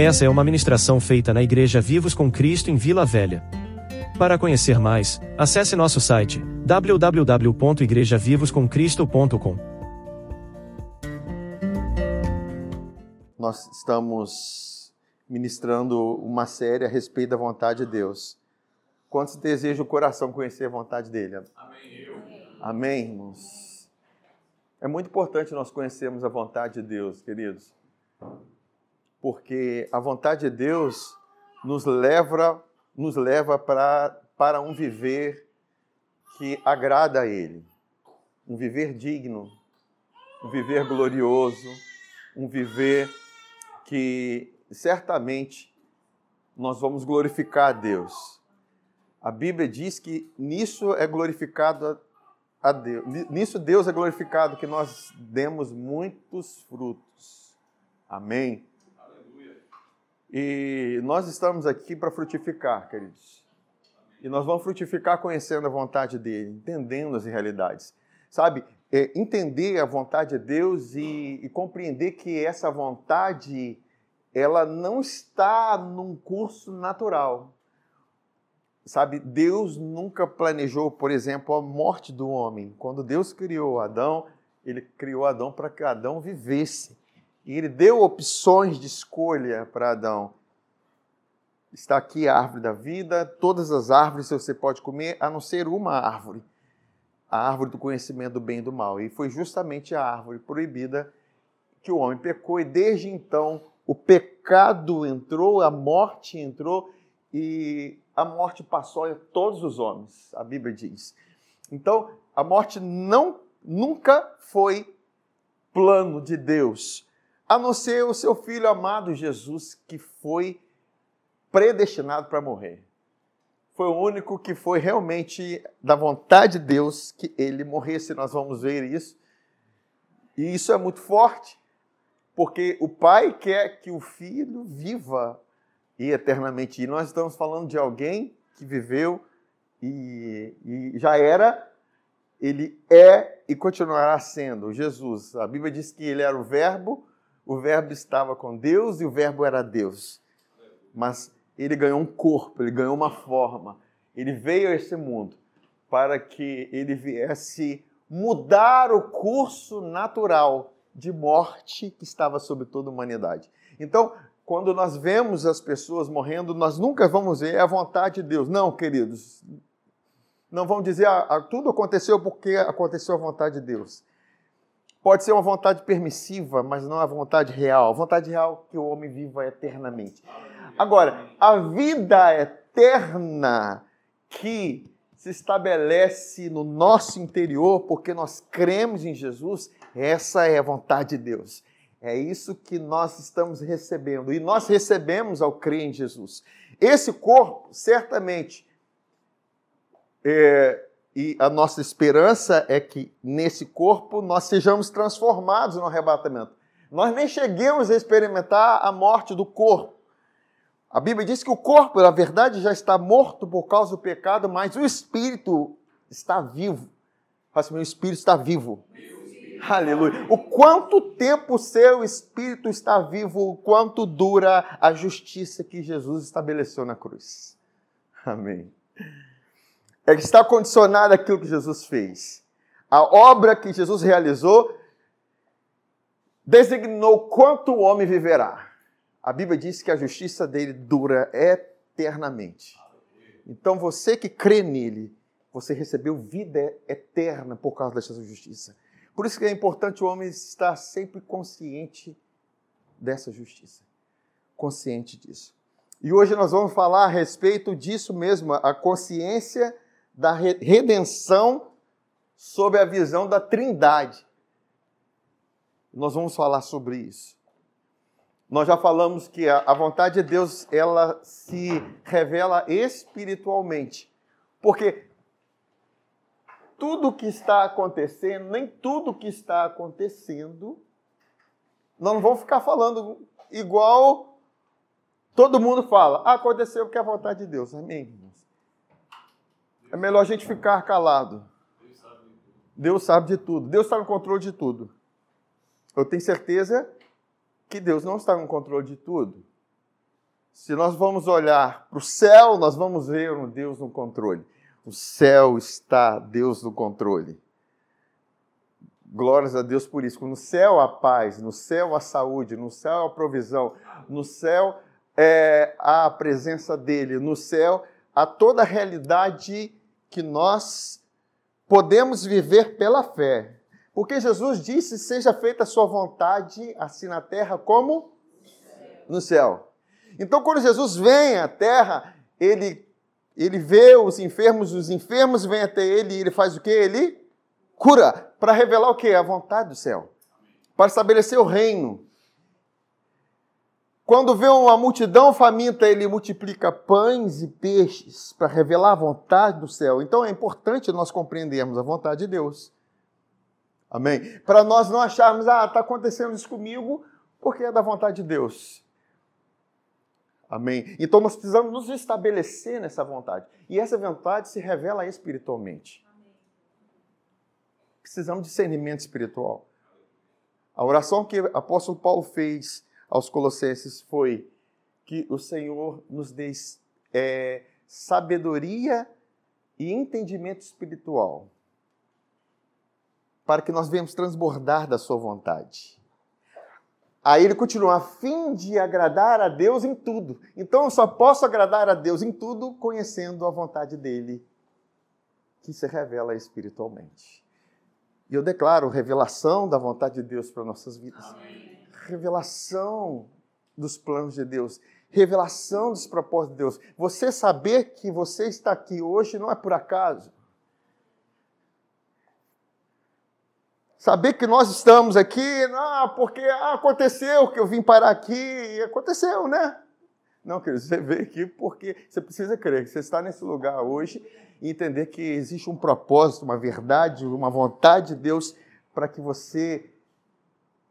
Essa é uma ministração feita na Igreja Vivos com Cristo em Vila Velha. Para conhecer mais, acesse nosso site www.igrejavivoscomcristo.com. Nós estamos ministrando uma série a respeito da vontade de Deus. Quantos desejam o coração conhecer a vontade dele? Amém. Amém, irmãos. É muito importante nós conhecermos a vontade de Deus, queridos porque a vontade de Deus nos leva, nos leva para, para um viver que agrada a Ele, um viver digno, um viver glorioso, um viver que certamente nós vamos glorificar a Deus. A Bíblia diz que nisso é glorificado a Deus. Nisso Deus é glorificado que nós demos muitos frutos. Amém. E nós estamos aqui para frutificar, queridos. E nós vamos frutificar conhecendo a vontade dele, entendendo as realidades. Sabe, é, entender a vontade de Deus e, e compreender que essa vontade ela não está num curso natural. Sabe, Deus nunca planejou, por exemplo, a morte do homem. Quando Deus criou Adão, ele criou Adão para que Adão vivesse. E ele deu opções de escolha para Adão. Está aqui a árvore da vida, todas as árvores você pode comer, a não ser uma árvore, a árvore do conhecimento do bem e do mal. E foi justamente a árvore proibida que o homem pecou, e desde então o pecado entrou, a morte entrou, e a morte passou a todos os homens, a Bíblia diz. Então, a morte não nunca foi plano de Deus a não ser o seu filho amado Jesus, que foi predestinado para morrer. Foi o único que foi realmente da vontade de Deus que ele morresse. Nós vamos ver isso. E isso é muito forte, porque o pai quer que o filho viva e eternamente. E nós estamos falando de alguém que viveu e, e já era, ele é e continuará sendo Jesus. A Bíblia diz que ele era o Verbo o Verbo estava com Deus e o Verbo era Deus. Mas ele ganhou um corpo, ele ganhou uma forma. Ele veio a esse mundo para que ele viesse mudar o curso natural de morte que estava sobre toda a humanidade. Então, quando nós vemos as pessoas morrendo, nós nunca vamos ver a vontade de Deus. Não, queridos. Não vamos dizer ah tudo aconteceu porque aconteceu a vontade de Deus. Pode ser uma vontade permissiva, mas não a vontade real. A vontade real é que o homem viva eternamente. Agora, a vida eterna que se estabelece no nosso interior porque nós cremos em Jesus, essa é a vontade de Deus. É isso que nós estamos recebendo. E nós recebemos ao crer em Jesus. Esse corpo, certamente, é, e a nossa esperança é que nesse corpo nós sejamos transformados no arrebatamento. Nós nem cheguemos a experimentar a morte do corpo. A Bíblia diz que o corpo, na verdade, já está morto por causa do pecado, mas o espírito está vivo. Faça meu espírito está vivo. Aleluia. O quanto tempo o seu espírito está vivo, o quanto dura a justiça que Jesus estabeleceu na cruz. Amém é que está condicionado àquilo que Jesus fez. A obra que Jesus realizou designou quanto o homem viverá. A Bíblia diz que a justiça dele dura eternamente. Então você que crê nele, você recebeu vida eterna por causa dessa justiça. Por isso que é importante o homem estar sempre consciente dessa justiça. Consciente disso. E hoje nós vamos falar a respeito disso mesmo, a consciência da redenção sob a visão da Trindade. Nós vamos falar sobre isso. Nós já falamos que a vontade de Deus ela se revela espiritualmente, porque tudo que está acontecendo, nem tudo que está acontecendo, nós não vamos ficar falando igual todo mundo fala. Ah, aconteceu porque é a vontade de Deus. Amém. É melhor a gente ficar calado. Deus sabe de tudo. Deus está no controle de tudo. Eu tenho certeza que Deus não está no controle de tudo. Se nós vamos olhar para o céu, nós vamos ver um Deus no controle. O céu está Deus no controle. Glórias a Deus por isso. No céu a paz, no céu a saúde, no céu a provisão, no céu é, a presença dele, no céu a toda a realidade que nós podemos viver pela fé. Porque Jesus disse: Seja feita a sua vontade, assim na terra como no céu. Então, quando Jesus vem à terra, ele, ele vê os enfermos, os enfermos vêm até ele e ele faz o que? Ele cura, para revelar o que? A vontade do céu, para estabelecer o reino. Quando vê uma multidão faminta, ele multiplica pães e peixes para revelar a vontade do céu. Então é importante nós compreendermos a vontade de Deus. Amém? Para nós não acharmos, ah, está acontecendo isso comigo porque é da vontade de Deus. Amém? Então nós precisamos nos estabelecer nessa vontade. E essa vontade se revela espiritualmente. Precisamos de discernimento espiritual. A oração que o apóstolo Paulo fez aos Colossenses foi que o Senhor nos dê é, sabedoria e entendimento espiritual para que nós venhamos transbordar da sua vontade. Aí ele continua, a fim de agradar a Deus em tudo. Então eu só posso agradar a Deus em tudo conhecendo a vontade dele, que se revela espiritualmente. E eu declaro revelação da vontade de Deus para nossas vidas. Amém. Revelação dos planos de Deus. Revelação dos propósitos de Deus. Você saber que você está aqui hoje não é por acaso. Saber que nós estamos aqui, não, porque ah, aconteceu que eu vim parar aqui, e aconteceu, né? Não, querido, você veio aqui porque você precisa crer que você está nesse lugar hoje e entender que existe um propósito, uma verdade, uma vontade de Deus para que você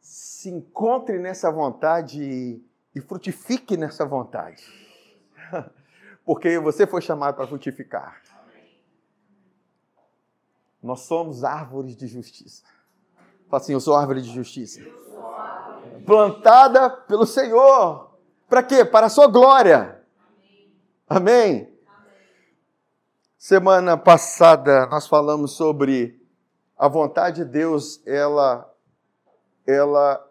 se encontre nessa vontade e, frutifique nessa vontade. Porque você foi chamado para frutificar. Nós somos árvores de justiça. Fala assim: Eu sou árvore de justiça. Plantada pelo Senhor. Para quê? Para a sua glória. Amém? Semana passada nós falamos sobre a vontade de Deus, ela, ela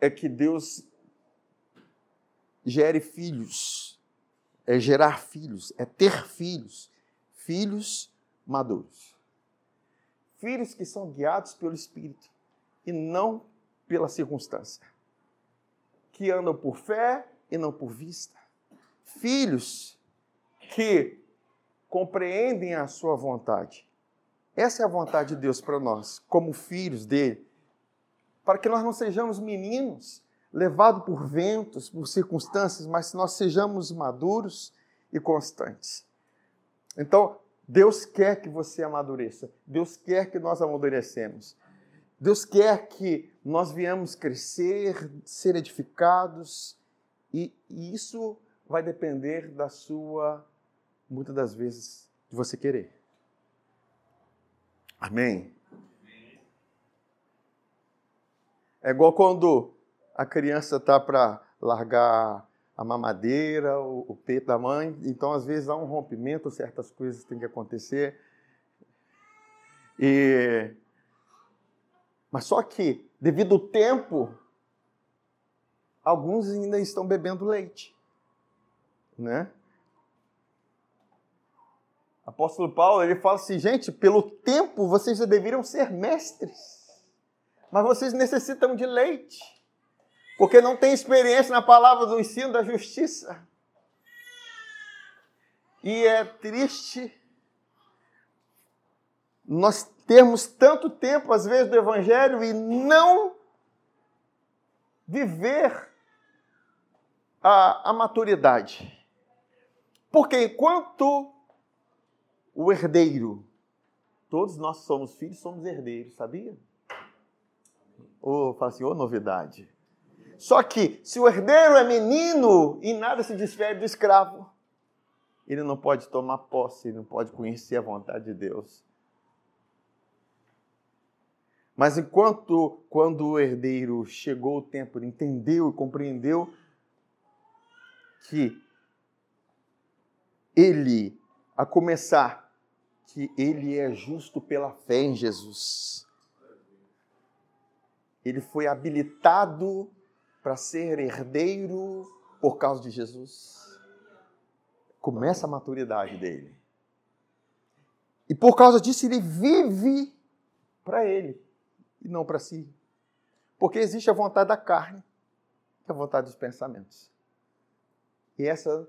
é que Deus gere filhos, é gerar filhos, é ter filhos, filhos maduros filhos que são guiados pelo Espírito e não pela circunstância, que andam por fé e não por vista. Filhos que compreendem a sua vontade. Essa é a vontade de Deus para nós, como filhos dele, para que nós não sejamos meninos levados por ventos, por circunstâncias, mas nós sejamos maduros e constantes. Então, Deus quer que você amadureça. Deus quer que nós amadurecemos. Deus quer que nós viemos crescer, ser edificados, e, e isso vai depender da sua, muitas das vezes, de você querer. Amém? É igual quando a criança está para largar a mamadeira, o, o peito da mãe. Então, às vezes, há um rompimento, certas coisas têm que acontecer. E... Mas só que, devido ao tempo, alguns ainda estão bebendo leite. Né? Apóstolo Paulo, ele fala assim, gente, pelo tempo vocês já deveriam ser mestres, mas vocês necessitam de leite porque não tem experiência na palavra do ensino da justiça. E é triste nós termos tanto tempo, às vezes, do Evangelho e não viver a, a maturidade. Porque enquanto o herdeiro, todos nós somos filhos, somos herdeiros, sabia? Ou fala assim, ô novidade. Só que, se o herdeiro é menino e nada se difere do escravo, ele não pode tomar posse, ele não pode conhecer a vontade de Deus. Mas enquanto, quando o herdeiro chegou o tempo, ele entendeu e compreendeu, que ele, a começar, que ele é justo pela fé em Jesus. Ele foi habilitado para ser herdeiro por causa de Jesus. Começa a maturidade dele. E por causa disso ele vive para ele e não para si. Porque existe a vontade da carne e a vontade dos pensamentos. E essa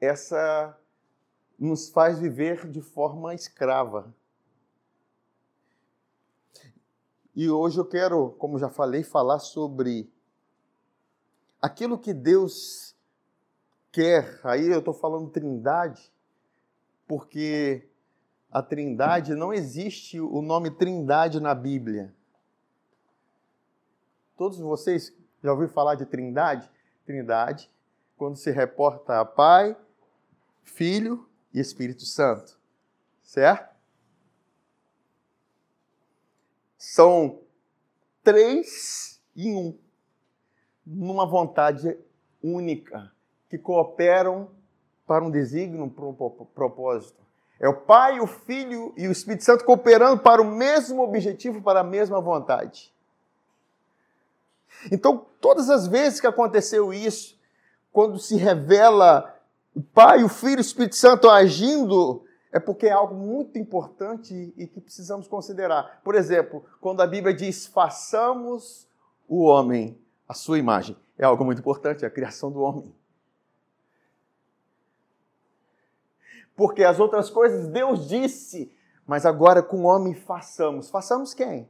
essa nos faz viver de forma escrava. E hoje eu quero, como já falei, falar sobre aquilo que Deus quer. Aí eu estou falando trindade, porque a trindade não existe o nome trindade na Bíblia. Todos vocês já ouviram falar de trindade? Trindade, quando se reporta a Pai, Filho e Espírito Santo. Certo? São três em um, numa vontade única, que cooperam para um desígnio, para um propósito. É o Pai, o Filho e o Espírito Santo cooperando para o mesmo objetivo, para a mesma vontade. Então, todas as vezes que aconteceu isso, quando se revela o Pai, o Filho e o Espírito Santo agindo, é porque é algo muito importante e que precisamos considerar. Por exemplo, quando a Bíblia diz: façamos o homem a sua imagem. É algo muito importante, é a criação do homem. Porque as outras coisas Deus disse, mas agora com o homem façamos. Façamos quem?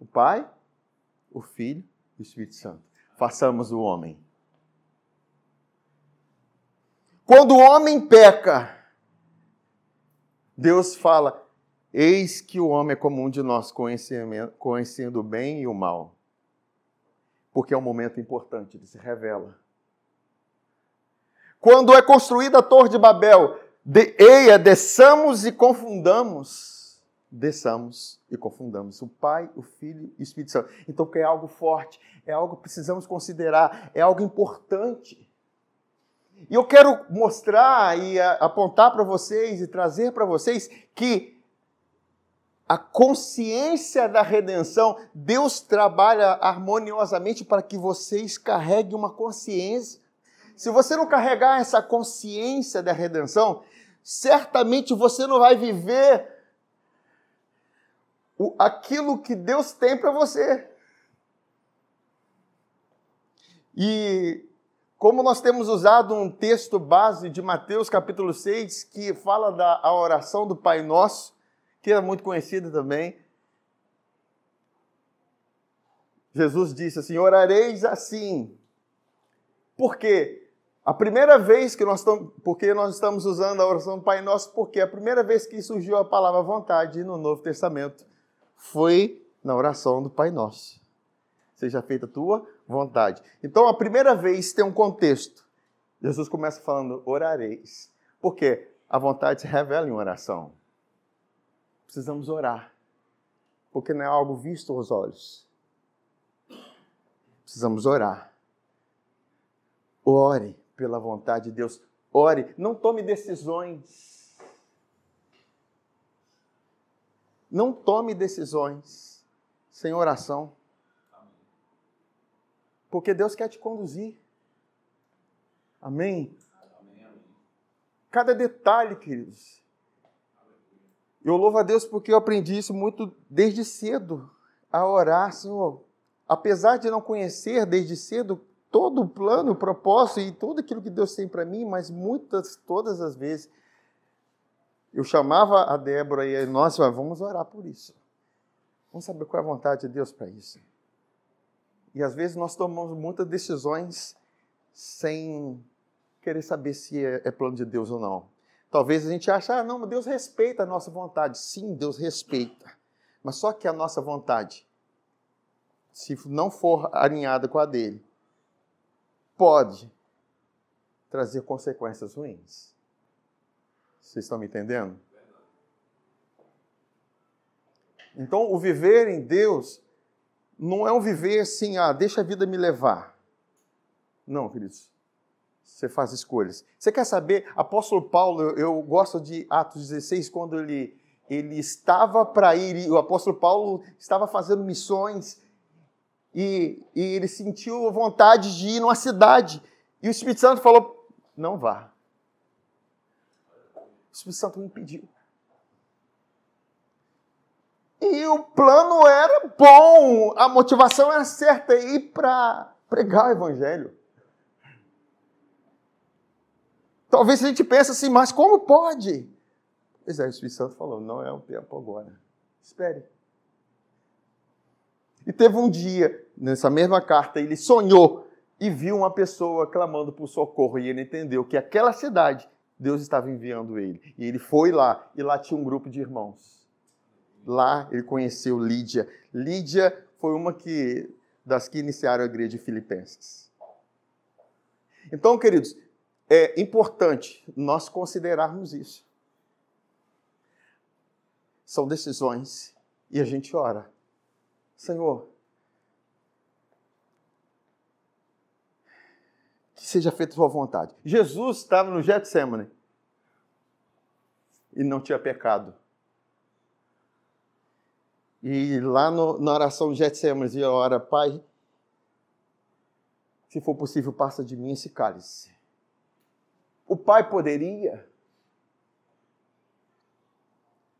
O Pai, o Filho e o Espírito Santo. Façamos o homem. Quando o homem peca, Deus fala: Eis que o homem é comum de nós, conhecendo o bem e o mal. Porque é um momento importante, ele se revela. Quando é construída a Torre de Babel, de, eia, desçamos e confundamos. Desçamos e confundamos. O Pai, o Filho e o Espírito Santo. Então, que é algo forte, é algo que precisamos considerar, é algo importante. E eu quero mostrar e apontar para vocês e trazer para vocês que a consciência da redenção, Deus trabalha harmoniosamente para que vocês carreguem uma consciência. Se você não carregar essa consciência da redenção, certamente você não vai viver o, aquilo que Deus tem para você. E como nós temos usado um texto base de Mateus capítulo 6, que fala da oração do Pai Nosso, que é muito conhecida também. Jesus disse assim: orareis assim. Por quê? A primeira vez que nós estamos, porque nós estamos usando a oração do Pai Nosso, porque a primeira vez que surgiu a palavra vontade no Novo Testamento foi na oração do Pai Nosso. Seja feita a tua vontade. Então, a primeira vez tem um contexto. Jesus começa falando, orareis. Por quê? A vontade se revela em oração. Precisamos orar. Porque não é algo visto aos olhos. Precisamos orar. Ore pela vontade de Deus. Ore. Não tome decisões. Não tome decisões sem oração. Porque Deus quer te conduzir. Amém? Cada detalhe, queridos. Eu louvo a Deus porque eu aprendi isso muito desde cedo, a orar, Senhor. Apesar de não conhecer desde cedo todo o plano, o propósito e tudo aquilo que Deus tem para mim, mas muitas, todas as vezes, eu chamava a Débora e nós, vamos orar por isso. Vamos saber qual é a vontade de Deus para isso. E às vezes nós tomamos muitas decisões sem querer saber se é, é plano de Deus ou não. Talvez a gente ache, ah, não, Deus respeita a nossa vontade. Sim, Deus respeita. Mas só que a nossa vontade, se não for alinhada com a dele, pode trazer consequências ruins. Vocês estão me entendendo? Então, o viver em Deus não é um viver assim, ah, deixa a vida me levar. Não, queridos. você faz escolhas. Você quer saber? Apóstolo Paulo, eu, gosto de Atos 16, quando ele, ele estava para ir, o apóstolo Paulo estava fazendo missões e, e ele sentiu vontade de ir numa cidade. E o Espírito Santo falou: não vá. O Espírito Santo o impediu. E o plano era bom, a motivação era certa, ir para pregar o evangelho. Talvez a gente pense assim, mas como pode? Pois é, o Espírito Santo falou, não é o tempo agora. Espere. E teve um dia, nessa mesma carta, ele sonhou e viu uma pessoa clamando por socorro. E ele entendeu que aquela cidade, Deus estava enviando ele. E ele foi lá, e lá tinha um grupo de irmãos. Lá ele conheceu Lídia. Lídia foi uma que, das que iniciaram a igreja de Filipenses. Então, queridos, é importante nós considerarmos isso. São decisões e a gente ora. Senhor, que seja feita a sua vontade. Jesus estava no Getsemane e não tinha pecado. E lá no, na oração de Getsemane, ele ora, Pai, se for possível, passa de mim esse cálice. O pai poderia,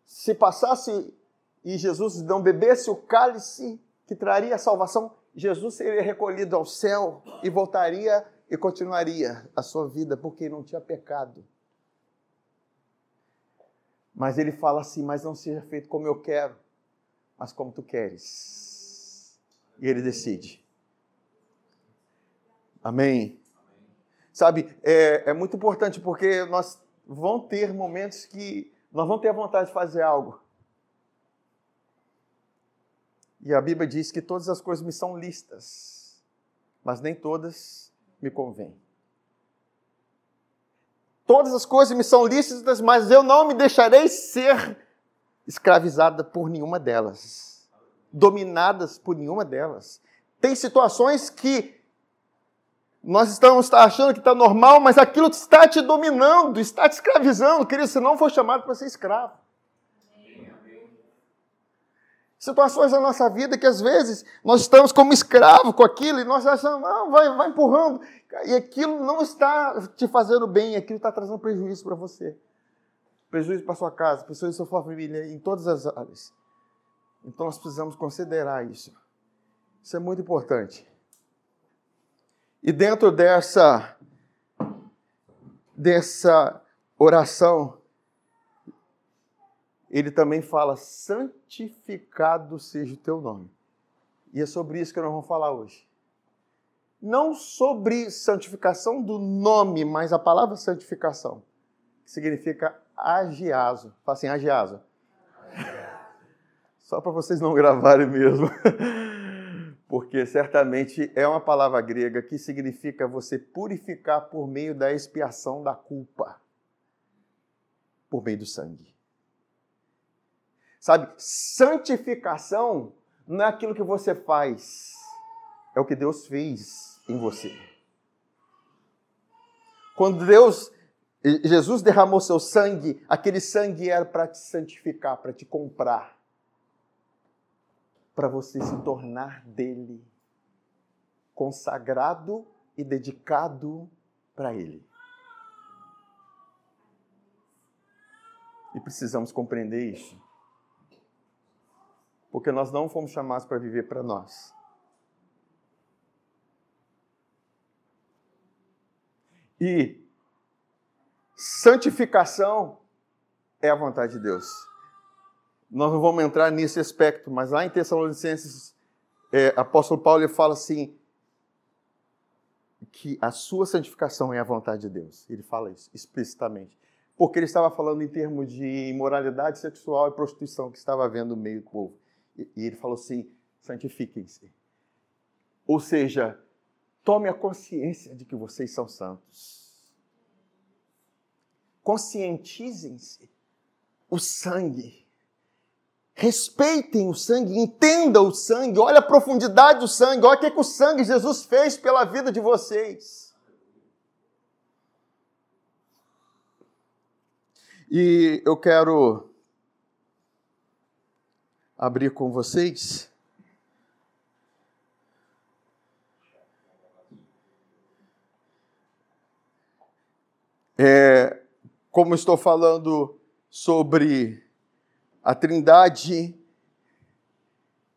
se passasse e Jesus não bebesse o cálice que traria a salvação, Jesus seria recolhido ao céu e voltaria e continuaria a sua vida, porque não tinha pecado. Mas ele fala assim: Mas não seja feito como eu quero, mas como tu queres. E ele decide. Amém. Sabe, é, é muito importante porque nós vão ter momentos que nós vamos ter vontade de fazer algo. E a Bíblia diz que todas as coisas me são listas, mas nem todas me convêm. Todas as coisas me são lícitas, mas eu não me deixarei ser escravizada por nenhuma delas, dominadas por nenhuma delas. Tem situações que nós estamos achando que está normal, mas aquilo está te dominando, está te escravizando. Querido, você não foi chamado para ser escravo. Situações na nossa vida que às vezes nós estamos como escravo com aquilo e nós achamos, não, vai, vai empurrando. E aquilo não está te fazendo bem, aquilo está trazendo prejuízo para você. Prejuízo para sua casa, prejuízo para sua família, em todas as áreas. Então nós precisamos considerar isso. Isso é muito importante. E dentro dessa dessa oração, ele também fala: santificado seja o teu nome. E é sobre isso que nós vamos falar hoje. Não sobre santificação do nome, mas a palavra santificação, que significa agiaso. Fala assim, agiaso. Só para vocês não gravarem mesmo. porque certamente é uma palavra grega que significa você purificar por meio da expiação da culpa, por meio do sangue. Sabe, santificação não é aquilo que você faz, é o que Deus fez em você. Quando Deus, Jesus derramou seu sangue, aquele sangue era para te santificar, para te comprar para você se tornar dele, consagrado e dedicado para ele. E precisamos compreender isso. Porque nós não fomos chamados para viver para nós. E santificação é a vontade de Deus. Nós não vamos entrar nesse aspecto, mas lá em Tessalonicenses, é, apóstolo Paulo fala assim, que a sua santificação é a vontade de Deus. Ele fala isso explicitamente. Porque ele estava falando em termos de imoralidade sexual e prostituição que estava havendo no meio do povo. E, e ele falou assim: santifiquem-se. Ou seja, tome a consciência de que vocês são santos conscientizem-se o sangue. Respeitem o sangue, entendam o sangue, olha a profundidade do sangue, olha o que, é que o sangue Jesus fez pela vida de vocês. E eu quero abrir com vocês é, como estou falando sobre a Trindade,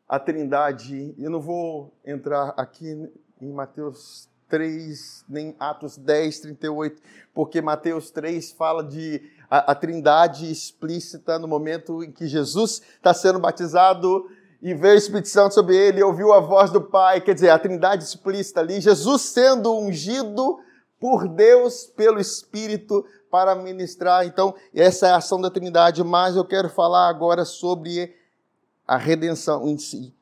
a Trindade, eu não vou entrar aqui em Mateus 3, nem Atos 10, 38, porque Mateus 3 fala de a, a Trindade explícita no momento em que Jesus está sendo batizado e veio o Espírito Santo sobre ele, ouviu a voz do Pai, quer dizer, a Trindade explícita ali, Jesus sendo ungido por Deus, pelo Espírito, para ministrar. Então, essa é a ação da Trindade, mas eu quero falar agora sobre a redenção em si.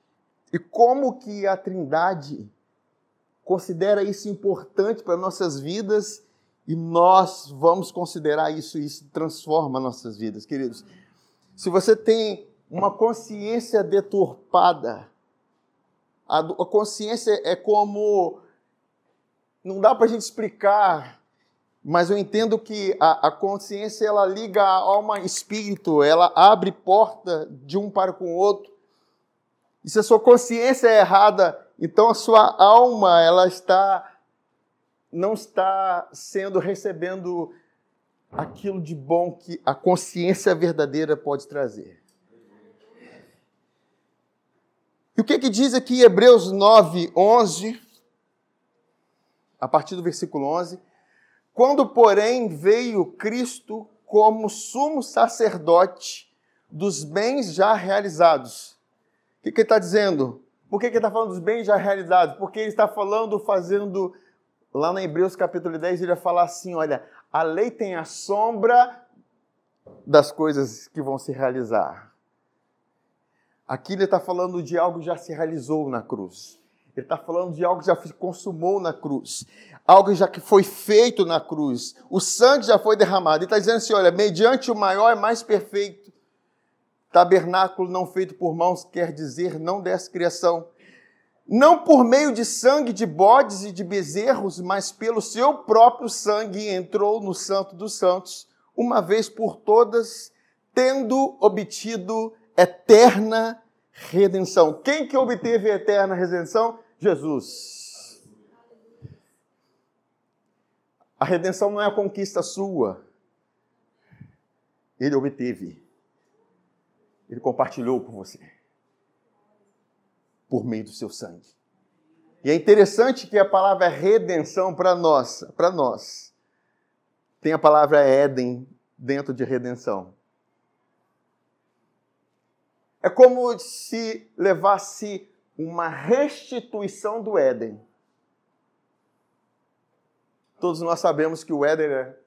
E como que a Trindade considera isso importante para nossas vidas e nós vamos considerar isso e isso transforma nossas vidas, queridos. Se você tem uma consciência deturpada, a, consciência é como. Não dá para a gente explicar, mas eu entendo que a, a consciência ela liga a alma e espírito, ela abre porta de um para com o outro. E se a sua consciência é errada, então a sua alma ela está não está sendo recebendo aquilo de bom que a consciência verdadeira pode trazer. E o que, que diz aqui Hebreus 9, 11, a partir do versículo 11? Quando, porém, veio Cristo como sumo sacerdote dos bens já realizados. O que, ele está dizendo? Por que, que ele está falando dos bens já realizados? Porque ele está falando, fazendo lá no Hebreus capítulo 10, ele vai falar assim: olha, a lei tem a sombra das coisas que vão se realizar. Aqui ele está falando de algo que já se realizou na cruz. Ele está falando de algo que já se consumou na cruz. Algo já que foi feito na cruz. O sangue já foi derramado. Ele está dizendo assim: olha, mediante o maior e mais perfeito tabernáculo não feito por mãos, quer dizer, não dessa criação não por meio de sangue de bodes e de bezerros, mas pelo seu próprio sangue entrou no Santo dos Santos, uma vez por todas, tendo obtido eterna redenção. Quem que obteve a eterna redenção? Jesus. A redenção não é a conquista sua. Ele obteve. Ele compartilhou com você por meio do seu sangue. E é interessante que a palavra redenção para nós, para nós, tem a palavra Éden dentro de redenção. É como se levasse uma restituição do Éden. Todos nós sabemos que o Éden é,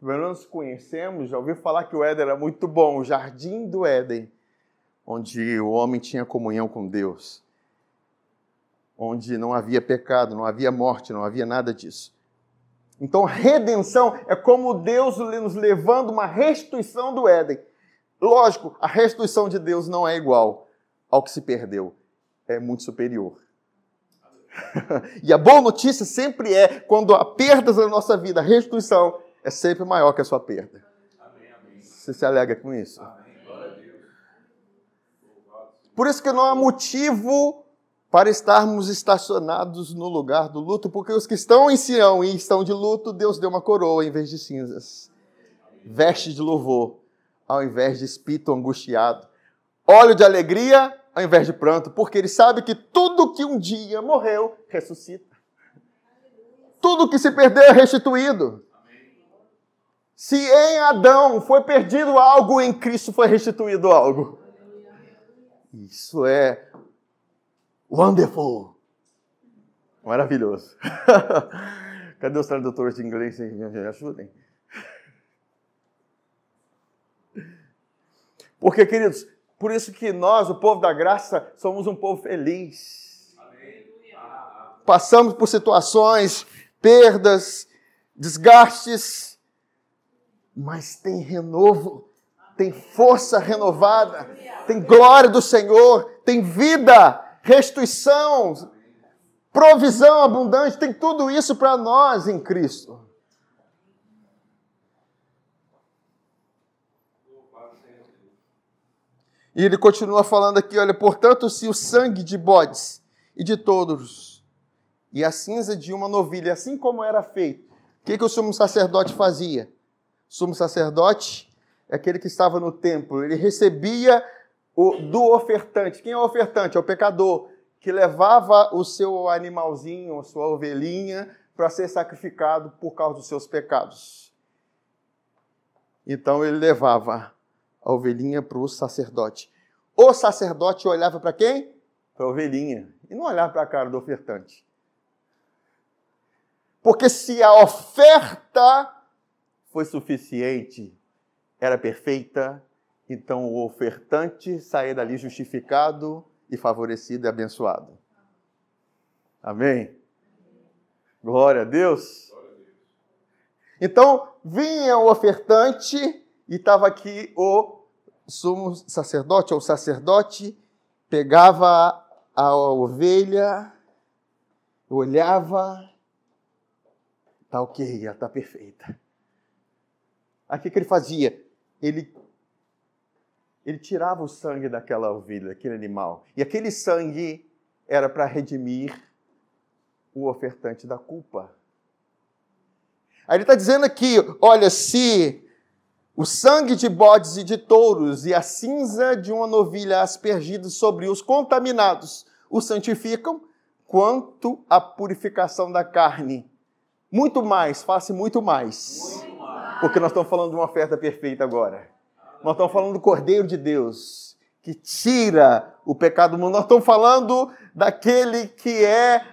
pelo menos conhecemos, já ouvi falar que o Éden era muito bom, o jardim do Éden onde o homem tinha comunhão com Deus, onde não havia pecado, não havia morte, não havia nada disso. Então, redenção é como Deus nos levando uma restituição do Éden. Lógico, a restituição de Deus não é igual ao que se perdeu, é muito superior. e a boa notícia sempre é quando há perdas na nossa vida, a restituição é sempre maior que a sua perda. Amém, amém. Você se alega com isso? Amém. Por isso que não há motivo para estarmos estacionados no lugar do luto, porque os que estão em Sião e estão de luto, Deus deu uma coroa em vez de cinzas, veste de louvor ao invés de espírito angustiado, óleo de alegria ao invés de pranto, porque ele sabe que tudo que um dia morreu ressuscita. Tudo que se perdeu é restituído. Se em Adão foi perdido algo, em Cristo foi restituído algo. Isso é wonderful. Maravilhoso. Cadê os tradutores de inglês? Me ajudem. Porque, queridos, por isso que nós, o povo da graça, somos um povo feliz. Passamos por situações, perdas, desgastes, mas tem renovo tem força renovada, tem glória do Senhor, tem vida, restituição, provisão abundante, tem tudo isso para nós em Cristo. E ele continua falando aqui, olha, portanto, se o sangue de bodes e de touros e a cinza de uma novilha, assim como era feito, o que, que o sumo sacerdote fazia? O sumo sacerdote é aquele que estava no templo, ele recebia o, do ofertante. Quem é o ofertante? É o pecador, que levava o seu animalzinho, a sua ovelhinha, para ser sacrificado por causa dos seus pecados. Então ele levava a ovelhinha para o sacerdote. O sacerdote olhava para quem? Para a ovelhinha. E não olhava para a cara do ofertante. Porque se a oferta foi suficiente, era perfeita, então o ofertante saía dali justificado e favorecido e abençoado. Amém? Glória a Deus. Então, vinha o ofertante e estava aqui o sumo sacerdote, ou sacerdote, pegava a ovelha, olhava, tá ok, ela está perfeita. Aí o que, que ele fazia? Ele, ele tirava o sangue daquela ovelha, daquele animal. E aquele sangue era para redimir o ofertante da culpa. Aí ele está dizendo aqui: olha, se o sangue de bodes e de touros e a cinza de uma novilha aspergidos sobre os contaminados o santificam, quanto a purificação da carne. Muito mais, faça. Muito mais. Porque nós estamos falando de uma oferta perfeita agora. Nós estamos falando do Cordeiro de Deus, que tira o pecado do mundo. Nós estamos falando daquele que é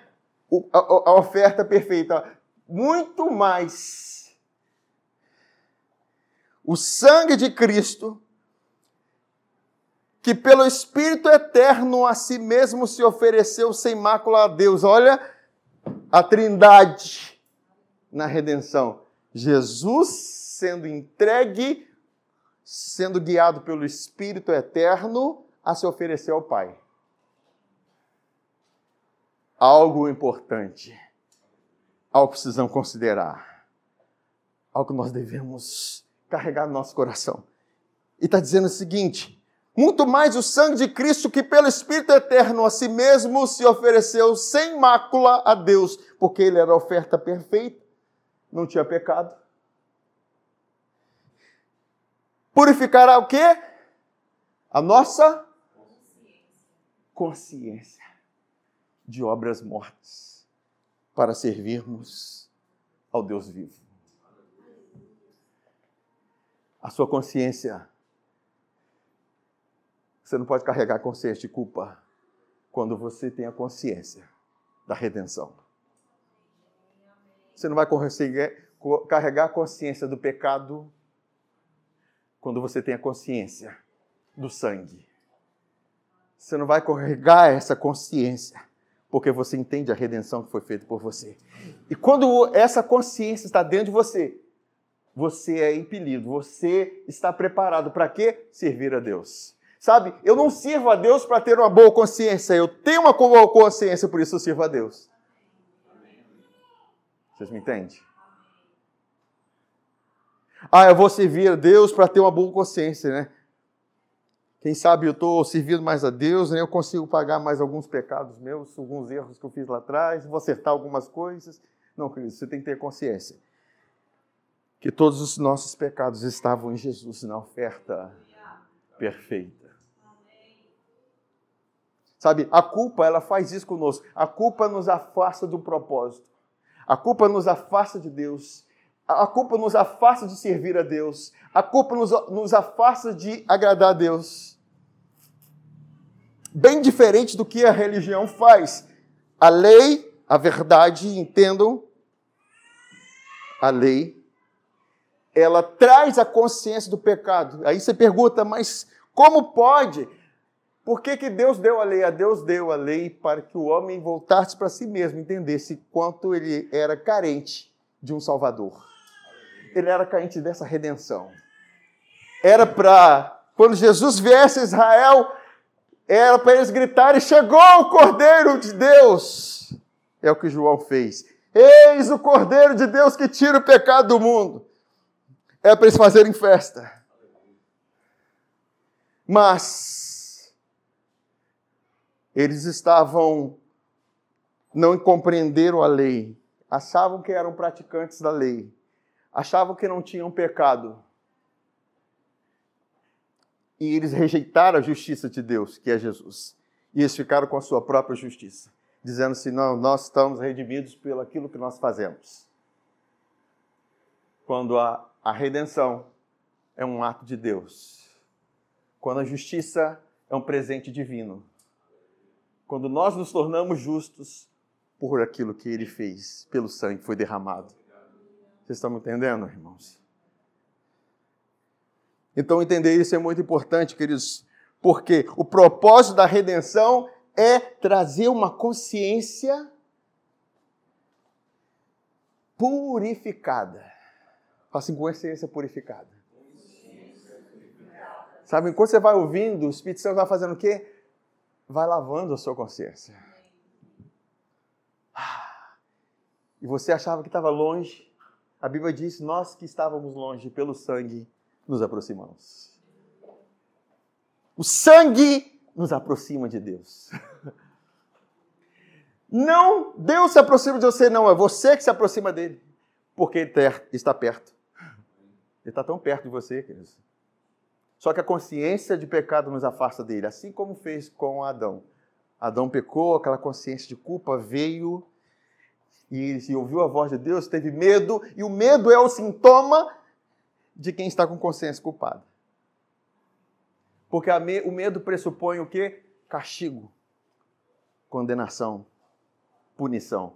a oferta perfeita. Muito mais o sangue de Cristo, que pelo Espírito eterno a si mesmo se ofereceu sem mácula a Deus. Olha a trindade na redenção. Jesus sendo entregue, sendo guiado pelo Espírito eterno a se oferecer ao Pai. Algo importante, algo que precisamos considerar, algo que nós devemos carregar no nosso coração. E está dizendo o seguinte: muito mais o sangue de Cristo que pelo Espírito Eterno a si mesmo se ofereceu sem mácula a Deus, porque ele era oferta perfeita, não tinha pecado. Purificará o quê? A nossa consciência de obras mortas para servirmos ao Deus vivo a sua consciência. Você não pode carregar a consciência de culpa quando você tem a consciência da redenção. Você não vai conseguir carregar a consciência do pecado quando você tem a consciência do sangue. Você não vai carregar essa consciência porque você entende a redenção que foi feita por você. E quando essa consciência está dentro de você, você é impelido, você está preparado para quê? Servir a Deus. Sabe, eu não sirvo a Deus para ter uma boa consciência, eu tenho uma boa consciência, por isso eu sirvo a Deus. Vocês me entendem? Ah, eu vou servir a Deus para ter uma boa consciência, né? Quem sabe eu estou servindo mais a Deus, né? eu consigo pagar mais alguns pecados meus, alguns erros que eu fiz lá atrás, vou acertar algumas coisas. Não, querido, você tem que ter consciência que todos os nossos pecados estavam em Jesus na oferta perfeita. Sabe, a culpa, ela faz isso conosco. A culpa nos afasta do propósito. A culpa nos afasta de Deus. A culpa nos afasta de servir a Deus. A culpa nos, nos afasta de agradar a Deus. Bem diferente do que a religião faz. A lei, a verdade, entendam, a lei ela traz a consciência do pecado. Aí você pergunta, mas como pode? Por que, que Deus deu a lei? A Deus deu a lei para que o homem voltasse para si mesmo, entendesse quanto ele era carente de um Salvador. Ele era carente dessa redenção. Era para, quando Jesus viesse a Israel, era para eles gritarem: Chegou o Cordeiro de Deus! É o que João fez. Eis o Cordeiro de Deus que tira o pecado do mundo é para eles fazerem festa. Mas Eles estavam não compreenderam a lei, achavam que eram praticantes da lei, achavam que não tinham pecado. E eles rejeitaram a justiça de Deus, que é Jesus. E eles ficaram com a sua própria justiça, dizendo assim: não, nós estamos redimidos pelo aquilo que nós fazemos. Quando a, a redenção é um ato de Deus, quando a justiça é um presente divino, quando nós nos tornamos justos por aquilo que ele fez, pelo sangue que foi derramado. Vocês estão me entendendo, irmãos? Então, entender isso é muito importante, queridos, porque o propósito da redenção é trazer uma consciência purificada. Assim, consciência purificada. Sabe, enquanto você vai ouvindo, o Espírito Santo vai fazendo o quê? Vai lavando a sua consciência. e você achava que estava longe, a Bíblia diz: nós que estávamos longe pelo sangue nos aproximamos. O sangue nos aproxima de Deus. Não, Deus se aproxima de você, não, é você que se aproxima dele, porque está perto. Ele está tão perto de você, queridos. Só que a consciência de pecado nos afasta dele, assim como fez com Adão. Adão pecou, aquela consciência de culpa veio e se ouviu a voz de Deus, teve medo, e o medo é o sintoma de quem está com consciência culpada. Porque me, o medo pressupõe o quê? Castigo, condenação, punição.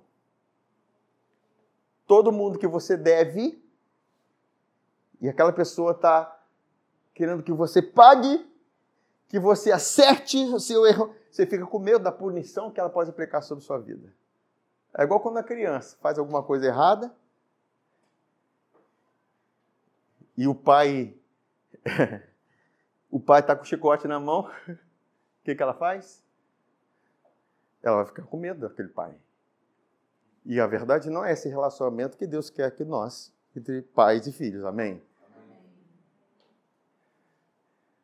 Todo mundo que você deve, e aquela pessoa está querendo que você pague, que você acerte o seu erro, você fica com medo da punição que ela pode aplicar sobre sua vida. É igual quando a criança faz alguma coisa errada e o pai o pai está com o chicote na mão, o que, que ela faz? Ela vai ficar com medo daquele pai. E a verdade não é esse relacionamento que Deus quer que nós, entre pais e filhos, amém?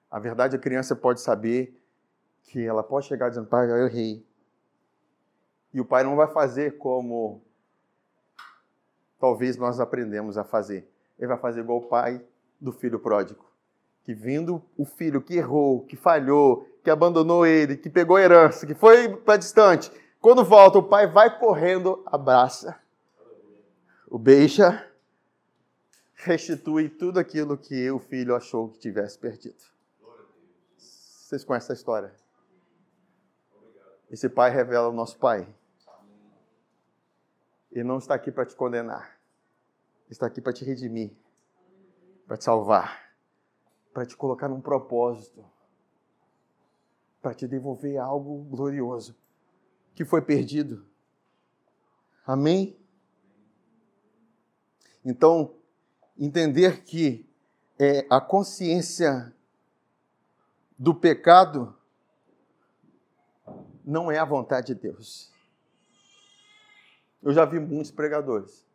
A verdade, a criança pode saber que ela pode chegar dizendo, pai, eu errei. E o pai não vai fazer como talvez nós aprendemos a fazer. Ele vai fazer igual o pai do filho pródigo. Que vindo o filho que errou, que falhou, que abandonou ele, que pegou a herança, que foi para distante. Quando volta, o pai vai correndo, abraça, o beija, restitui tudo aquilo que o filho achou que tivesse perdido. Vocês conhecem essa história? Esse pai revela o nosso pai. Ele não está aqui para te condenar. Ele está aqui para te redimir, para te salvar, para te colocar num propósito, para te devolver algo glorioso que foi perdido. Amém? Então, entender que é, a consciência do pecado não é a vontade de Deus. Eu já vi muitos pregadores.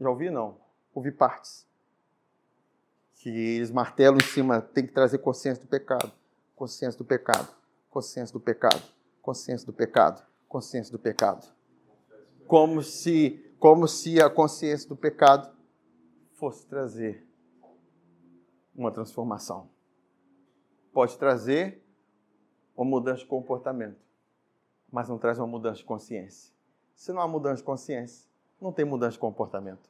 Já ouvi? Não. Ouvi partes. Que eles martelam em cima, tem que trazer consciência do pecado. Consciência do pecado. Consciência do pecado. Consciência do pecado. Consciência do pecado. Como se, como se a consciência do pecado fosse trazer uma transformação. Pode trazer uma mudança de comportamento mas não traz uma mudança de consciência. Se não há mudança de consciência, não tem mudança de comportamento.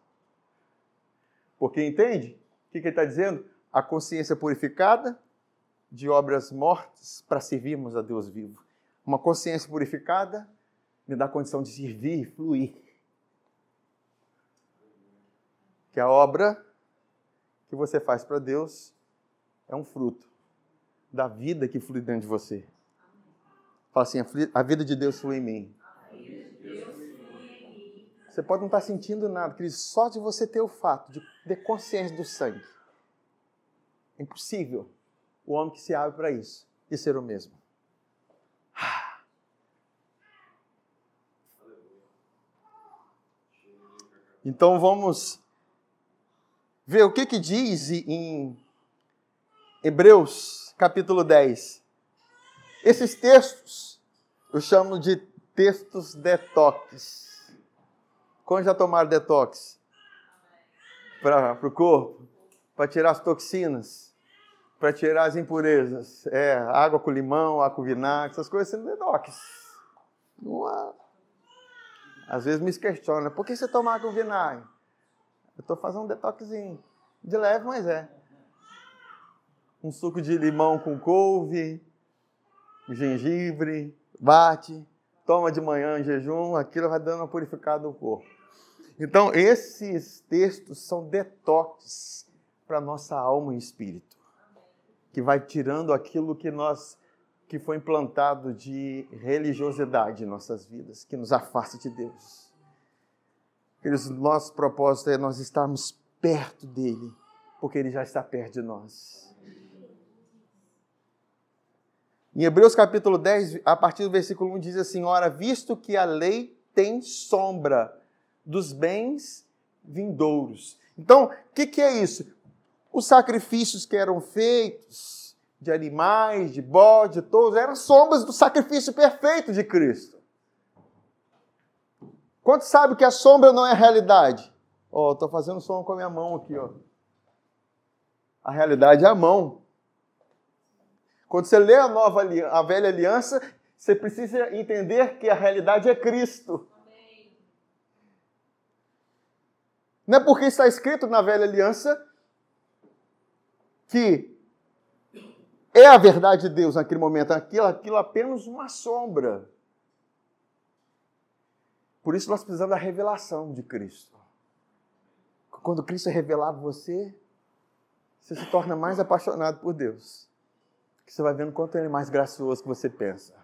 Porque entende? O que, ele está dizendo? A consciência purificada de obras mortas para servirmos a Deus vivo. Uma consciência purificada me dá condição de servir e fluir. Que a obra que você faz para Deus é um fruto da vida que flui dentro de você. Fala assim, a vida de Deus flui em mim. Você pode não estar sentindo nada, querido, só de você ter o fato de ter consciência do sangue. É impossível o homem que se abre para isso e ser o mesmo. Então vamos ver o que, que diz em Hebreus capítulo 10. Esses textos eu chamo de textos detox. Quando já tomaram detox? Para o corpo? Para tirar as toxinas? Para tirar as impurezas? É, água com limão, água com vinagre, essas coisas são detox. Não há. Às vezes me questiona, por que você toma água com vinagre? Eu estou fazendo um detoxinho. De leve, mas é. Um suco de limão com couve, gengibre, bate, toma de manhã em jejum, aquilo vai dando uma purificada do corpo. Então, esses textos são detox para nossa alma e espírito, que vai tirando aquilo que nós que foi implantado de religiosidade em nossas vidas, que nos afasta de Deus. Queridos, nosso propósito é nós estarmos perto dele, porque ele já está perto de nós. Em Hebreus capítulo 10, a partir do versículo 1, diz assim: Ora, visto que a lei tem sombra dos bens vindouros. Então, o que, que é isso? Os sacrifícios que eram feitos de animais, de bode, de todos, eram sombras do sacrifício perfeito de Cristo. Quantos sabe que a sombra não é a realidade? Ó, oh, fazendo som com a minha mão aqui, ó. A realidade é a mão. Quando você lê a nova a velha aliança, você precisa entender que a realidade é Cristo. Não é porque está escrito na velha aliança que é a verdade de Deus naquele momento, aquilo, aquilo apenas uma sombra. Por isso nós precisamos da revelação de Cristo. Quando Cristo é revelado você, você se torna mais apaixonado por Deus que você vai vendo quanto ele é mais gracioso que você pensa.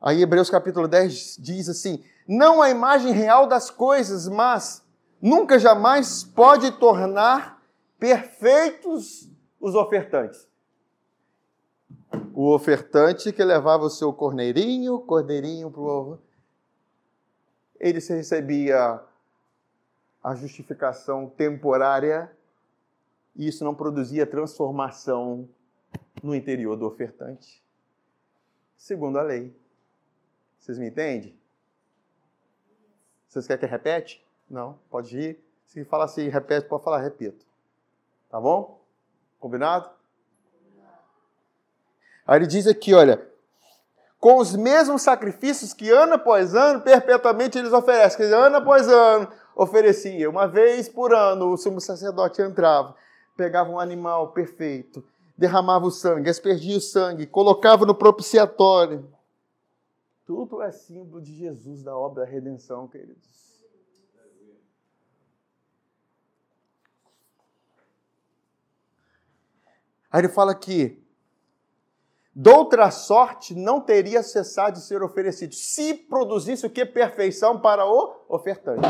Aí Hebreus capítulo 10 diz assim: Não a imagem real das coisas, mas nunca jamais pode tornar perfeitos os ofertantes. O ofertante que levava o seu corneirinho, cordeirinho para o ele recebia a justificação temporária e isso não produzia transformação no interior do ofertante, segundo a lei. Vocês me entendem? Vocês querem que repete? Não, pode ir. Se fala assim, repete, pode falar, repito. Tá bom? Combinado? Aí ele diz aqui, olha, com os mesmos sacrifícios que ano após ano, perpetuamente eles oferecem. Quer dizer, ano após ano, oferecia. Uma vez por ano, o sumo sacerdote entrava pegava um animal perfeito, derramava o sangue, aspergia o sangue, colocava no propiciatório. Tudo é símbolo de Jesus, da obra da redenção, queridos. Aí ele fala que doutra sorte não teria cessado de ser oferecido, se produzisse o que? Perfeição para o ofertante.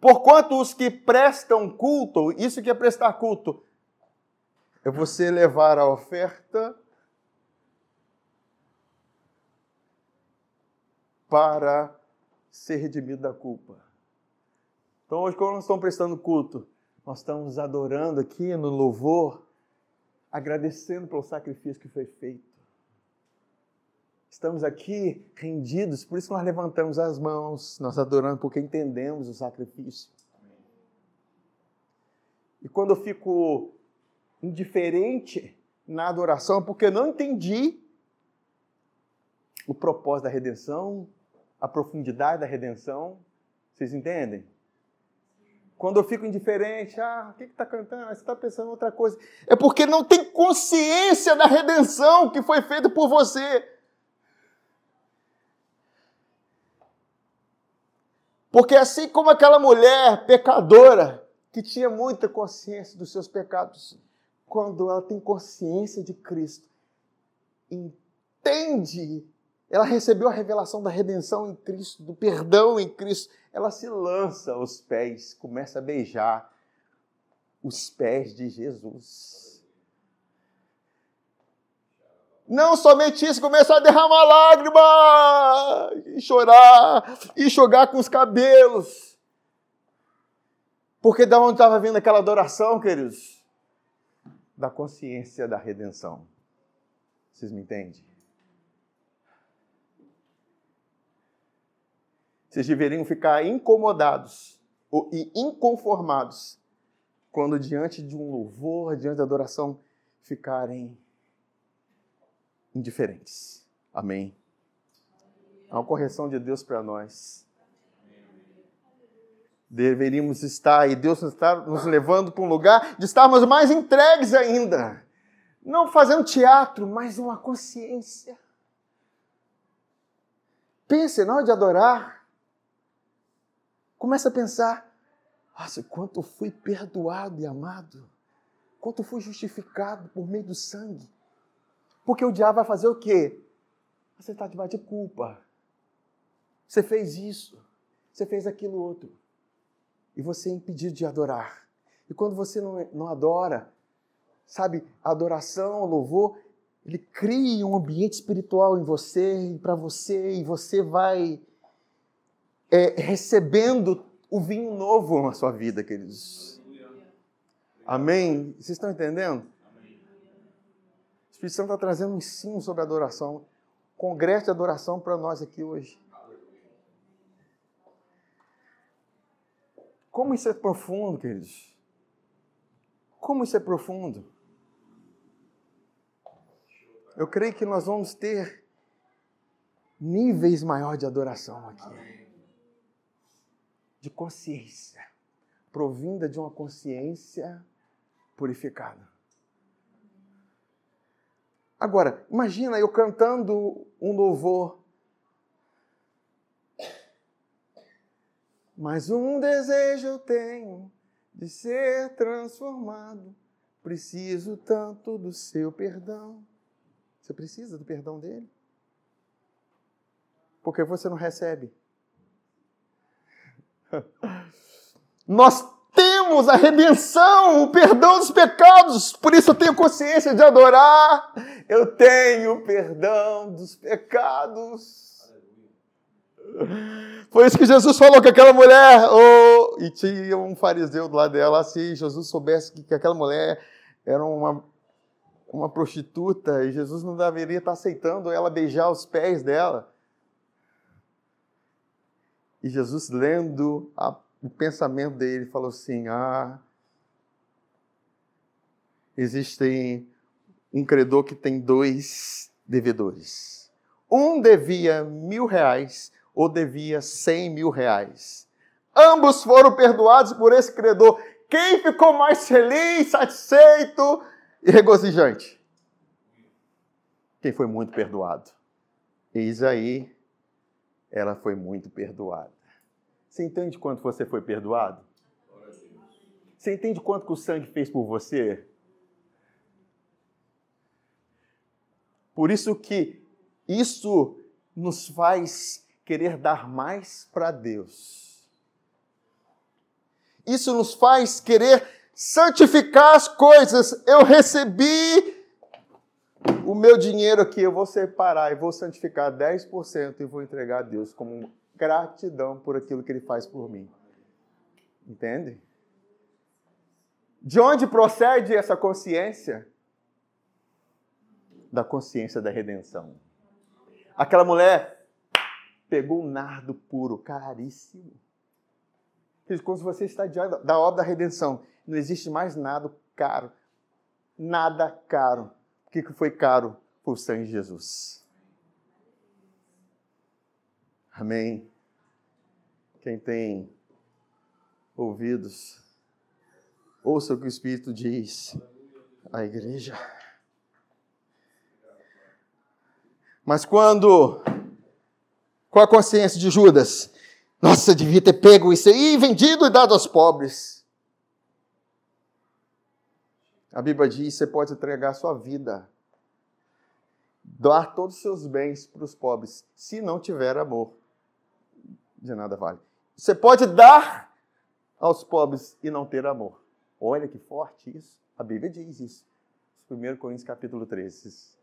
Porquanto os que prestam culto, isso que é prestar culto, é você levar a oferta para ser redimido da culpa. Então, hoje, quando nós estamos prestando culto, nós estamos adorando aqui no louvor, agradecendo pelo sacrifício que foi feito. Estamos aqui rendidos, por isso nós levantamos as mãos, nós adoramos porque entendemos o sacrifício. E quando eu fico indiferente na adoração, porque não entendi o propósito da redenção, a profundidade da redenção, vocês entendem? Quando eu fico indiferente, ah, o que está cantando? Você está pensando em outra coisa. É porque não tem consciência da redenção que foi feita por você. Porque assim como aquela mulher pecadora, que tinha muita consciência dos seus pecados, quando ela tem consciência de Cristo, entende, ela recebeu a revelação da redenção em Cristo, do perdão em Cristo, ela se lança aos pés, começa a beijar os pés de Jesus. Não somente isso, começar a derramar lágrimas, e chorar, e enxugar com os cabelos. Porque da onde estava vindo aquela adoração, queridos? Da consciência da redenção. Vocês me entendem? Vocês deveriam ficar incomodados e inconformados quando diante de um louvor, diante da adoração, ficarem indiferentes. Amém. Há uma correção de Deus para nós. Deveríamos estar, e Deus está nos levando para um lugar de estarmos mais entregues ainda. Não fazendo teatro, mas uma consciência. Pense na hora de adorar. Comece a pensar: nossa, quanto fui perdoado e amado. Quanto fui justificado por meio do sangue. Porque o diabo vai fazer o quê? Você está debaixo de culpa. Você fez isso. Você fez aquilo outro. E você é impedido de adorar. E quando você não, não adora, sabe, adoração, louvor, ele cria um ambiente espiritual em você e para você, e você vai é, recebendo o vinho novo na sua vida, queridos. Amém? Vocês estão entendendo? O Espírito Santo está trazendo um ensino sobre adoração. Congresso de adoração para nós aqui hoje. Como isso é profundo, queridos. Como isso é profundo. Eu creio que nós vamos ter níveis maiores de adoração aqui de consciência, provinda de uma consciência purificada. Agora, imagina eu cantando um louvor. Mas um desejo eu tenho de ser transformado. Preciso tanto do seu perdão. Você precisa do perdão dele? Porque você não recebe. Nós temos a redenção, o perdão dos pecados, por isso eu tenho consciência de adorar. Eu tenho perdão dos pecados. Foi isso que Jesus falou com aquela mulher. Oh, e tinha um fariseu do lado dela. Se Jesus soubesse que, que aquela mulher era uma, uma prostituta e Jesus não deveria estar aceitando ela beijar os pés dela. E Jesus, lendo a, o pensamento dele, falou assim: Ah, existe um credor que tem dois devedores. Um devia mil reais, ou devia cem mil reais. Ambos foram perdoados por esse credor. Quem ficou mais feliz, satisfeito e regozijante? Quem foi muito perdoado. Eis aí, ela foi muito perdoada. Você entende quanto você foi perdoado? Você entende quanto que o sangue fez por você? Por isso que isso nos faz querer dar mais para Deus. Isso nos faz querer santificar as coisas. Eu recebi o meu dinheiro aqui, eu vou separar e vou santificar 10% e vou entregar a Deus como gratidão por aquilo que ele faz por mim. Entende? De onde procede essa consciência? Da consciência da redenção. Aquela mulher pegou um nardo puro, caríssimo. Quando você está diante da obra da redenção, não existe mais nada caro. Nada caro. O que foi caro? O sangue de Jesus. Amém. Quem tem ouvidos, ouça o que o Espírito diz à igreja. Mas quando, com a consciência de Judas, nossa, devia ter pego isso aí, vendido e dado aos pobres. A Bíblia diz: você pode entregar sua vida, doar todos os seus bens para os pobres, se não tiver amor de nada vale. Você pode dar aos pobres e não ter amor. Olha que forte isso. A Bíblia diz isso. 1 Coríntios capítulo 13.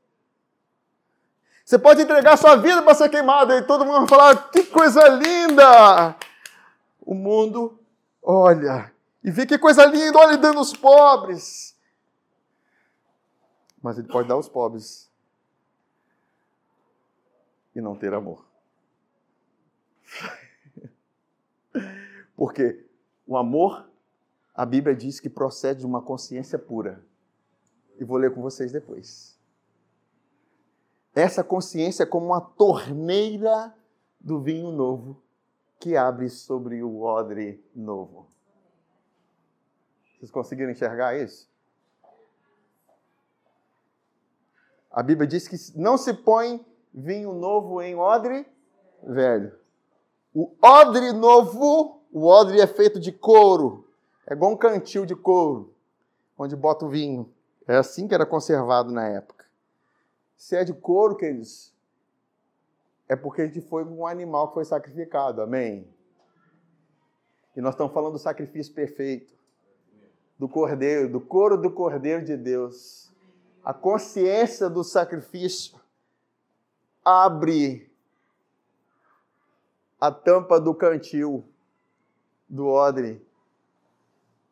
Você pode entregar sua vida para ser queimado e todo mundo vai falar: que coisa linda! O mundo olha e vê que coisa linda, olha dando os pobres. Mas ele pode dar aos pobres e não ter amor. Porque o amor, a Bíblia diz que procede de uma consciência pura. E vou ler com vocês depois. Essa consciência é como uma torneira do vinho novo que abre sobre o odre novo. Vocês conseguiram enxergar isso? A Bíblia diz que não se põe vinho novo em odre velho. O odre novo, o odre é feito de couro. É igual um cantil de couro, onde bota o vinho. É assim que era conservado na época. Se é de couro, queridos, é porque a gente foi um animal que foi sacrificado. Amém? E nós estamos falando do sacrifício perfeito, do cordeiro, do couro do cordeiro de Deus. A consciência do sacrifício abre a tampa do cantil, do odre,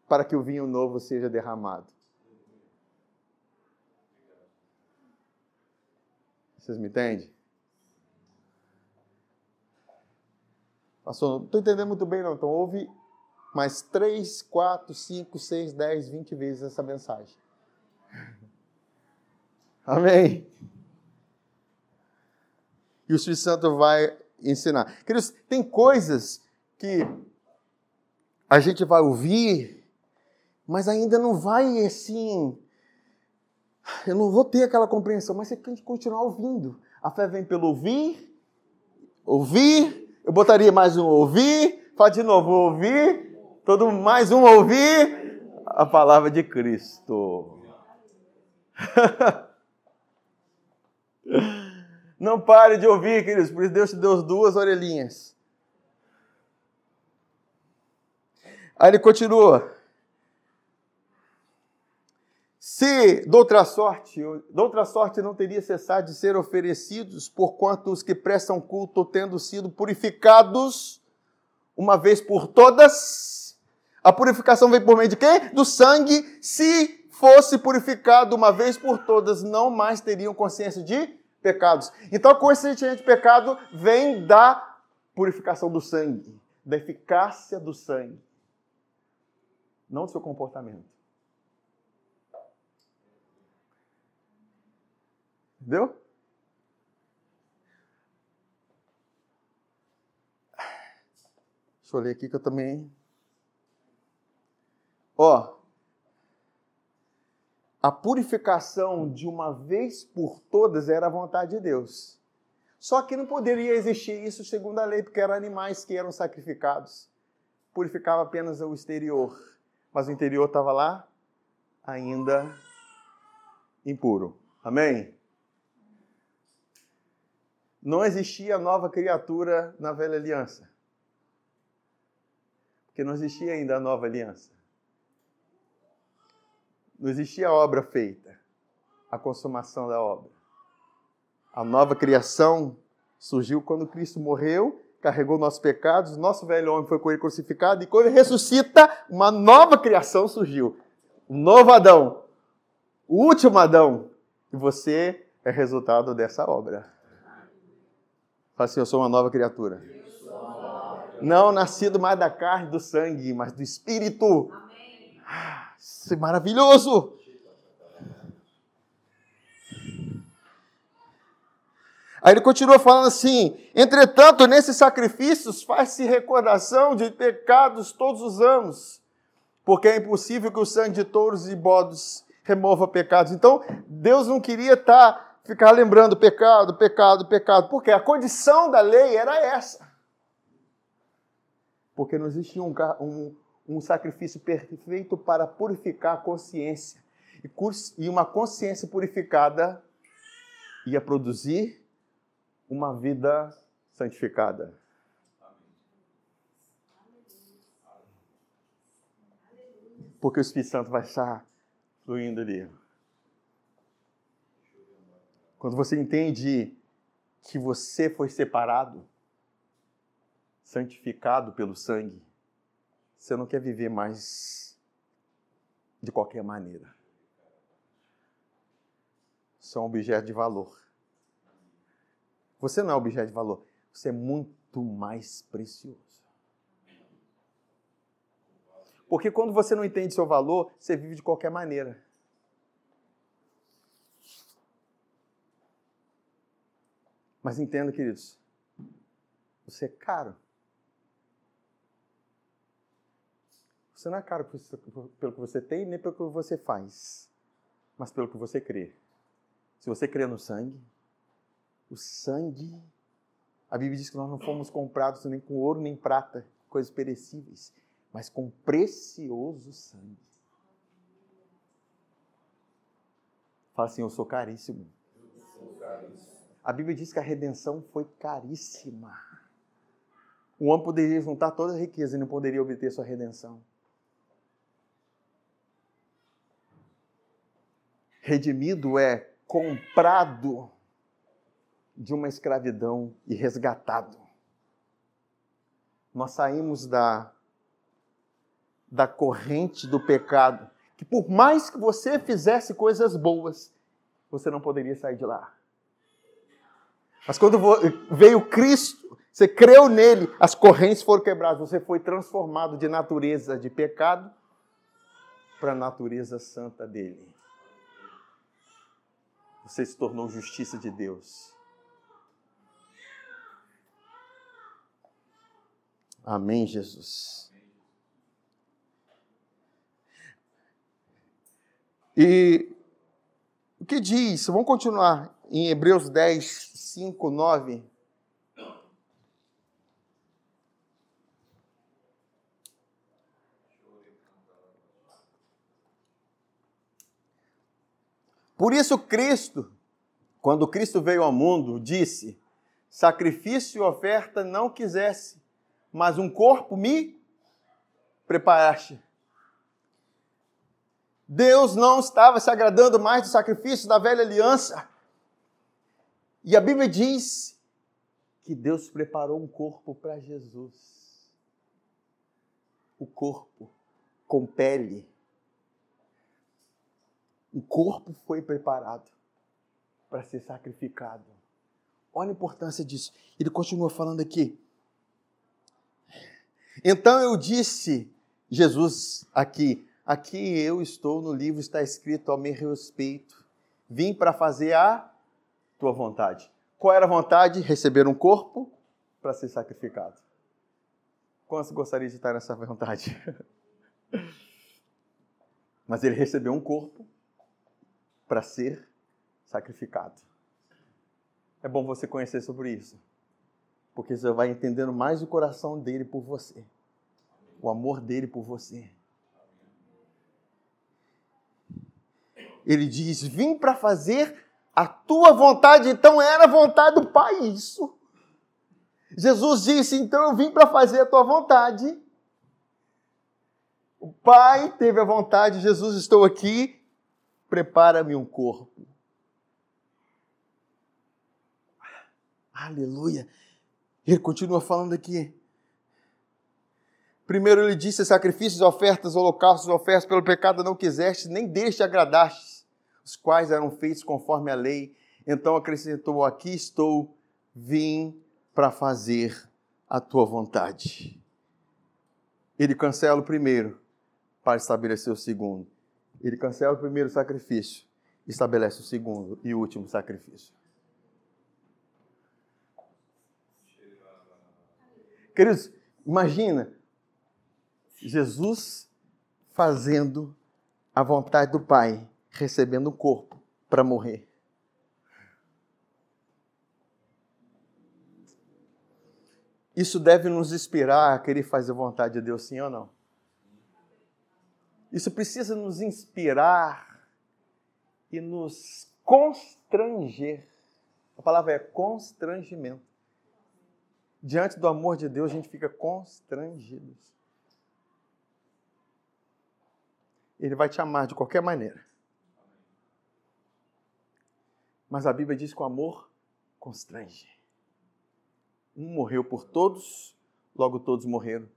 para que o vinho novo seja derramado. Vocês me entendem? Pastor, não estou entendendo muito bem, não. Então, ouve mais 3, 4, 5, 6, 10, 20 vezes essa mensagem. Amém? E o Espírito Santo vai ensinar. Queridos, tem coisas que a gente vai ouvir, mas ainda não vai assim. Eu não vou ter aquela compreensão, mas você tem que continuar ouvindo. A fé vem pelo ouvir, ouvir. Eu botaria mais um ouvir, fala de novo, ouvir. Todo mais um ouvir a palavra de Cristo. Não pare de ouvir, queridos, por isso Deus te deu duas orelhinhas. Aí ele continua. Se doutra sorte, doutra sorte não teria cessado de ser oferecidos, porquanto os que prestam culto, tendo sido purificados uma vez por todas, a purificação vem por meio de quê? Do sangue. Se fosse purificado uma vez por todas, não mais teriam consciência de pecados. Então, a consciência de pecado vem da purificação do sangue, da eficácia do sangue, não do seu comportamento. Entendeu? Deixa eu ler aqui que eu também. Ó, a purificação de uma vez por todas era a vontade de Deus. Só que não poderia existir isso segundo a lei, porque eram animais que eram sacrificados. Purificava apenas o exterior, mas o interior estava lá ainda impuro. Amém? Não existia nova criatura na velha aliança. Porque não existia ainda a nova aliança. Não existia a obra feita, a consumação da obra. A nova criação surgiu quando Cristo morreu, carregou nossos pecados, nosso velho homem foi com ele crucificado, e quando ele ressuscita, uma nova criação surgiu. Um novo Adão, o último Adão. E você é resultado dessa obra. Fala assim: Eu sou uma nova criatura. Não nascido mais da carne e do sangue, mas do Espírito. Isso é maravilhoso! Aí ele continua falando assim: entretanto, nesses sacrifícios faz-se recordação de pecados todos os anos, porque é impossível que o sangue de touros e bodes remova pecados. Então, Deus não queria estar, tá, ficar lembrando pecado, pecado, pecado, porque a condição da lei era essa. Porque não existia um, um, um sacrifício perfeito para purificar a consciência. E uma consciência purificada ia produzir uma vida santificada. Porque o Espírito Santo vai estar fluindo ali. Quando você entende que você foi separado, santificado pelo sangue, você não quer viver mais de qualquer maneira. Você é um objeto de valor. Você não é objeto de valor, você é muito mais precioso. Porque quando você não entende seu valor, você vive de qualquer maneira. Mas entenda, queridos, você é caro. Você não é caro pelo que você tem, nem pelo que você faz, mas pelo que você crê. Se você crê no sangue, o sangue, a Bíblia diz que nós não fomos comprados nem com ouro nem prata, coisas perecíveis, mas com precioso sangue. Fala assim: Eu sou caríssimo. Eu sou caríssimo. A Bíblia diz que a redenção foi caríssima. O homem poderia juntar toda a riqueza e não poderia obter sua redenção. Redimido é comprado de uma escravidão e resgatado. Nós saímos da, da corrente do pecado, que por mais que você fizesse coisas boas, você não poderia sair de lá. Mas quando veio Cristo, você creu nele, as correntes foram quebradas, você foi transformado de natureza de pecado para a natureza santa dele. Você se tornou justiça de Deus. Amém, Jesus. E o que diz? Vamos continuar em Hebreus 10, 5, 9. Por isso, Cristo, quando Cristo veio ao mundo, disse: Sacrifício e oferta não quisesse, mas um corpo me preparaste. Deus não estava se agradando mais do sacrifício da velha aliança. E a Bíblia diz que Deus preparou um corpo para Jesus. O corpo com pele. O corpo foi preparado para ser sacrificado. Olha a importância disso. Ele continua falando aqui. Então eu disse, Jesus aqui, aqui eu estou no livro, está escrito ao meu respeito. Vim para fazer a tua vontade. Qual era a vontade? Receber um corpo para ser sacrificado. Quantos gostaria de estar nessa vontade? Mas ele recebeu um corpo para ser sacrificado. É bom você conhecer sobre isso, porque você vai entendendo mais o coração dele por você, o amor dele por você. Ele diz: Vim para fazer a tua vontade, então era a vontade do Pai isso. Jesus disse: Então eu vim para fazer a tua vontade. O Pai teve a vontade, Jesus, estou aqui, prepara-me um corpo. Aleluia. Ele continua falando aqui. Primeiro ele disse: sacrifícios, ofertas, holocaustos, ofertas pelo pecado não quiseste, nem deste agradaste os quais eram feitos conforme a lei. Então acrescentou: Aqui estou, vim para fazer a tua vontade. Ele cancela o primeiro para estabelecer o segundo. Ele cancela o primeiro sacrifício, estabelece o segundo e último sacrifício. Queridos, imagina Jesus fazendo a vontade do Pai recebendo um corpo para morrer. Isso deve nos inspirar a querer fazer a vontade de Deus, sim ou não? Isso precisa nos inspirar e nos constranger. A palavra é constrangimento. Diante do amor de Deus, a gente fica constrangido. Ele vai te amar de qualquer maneira. Mas a Bíblia diz que o amor constrange. Um morreu por todos, logo todos morreram.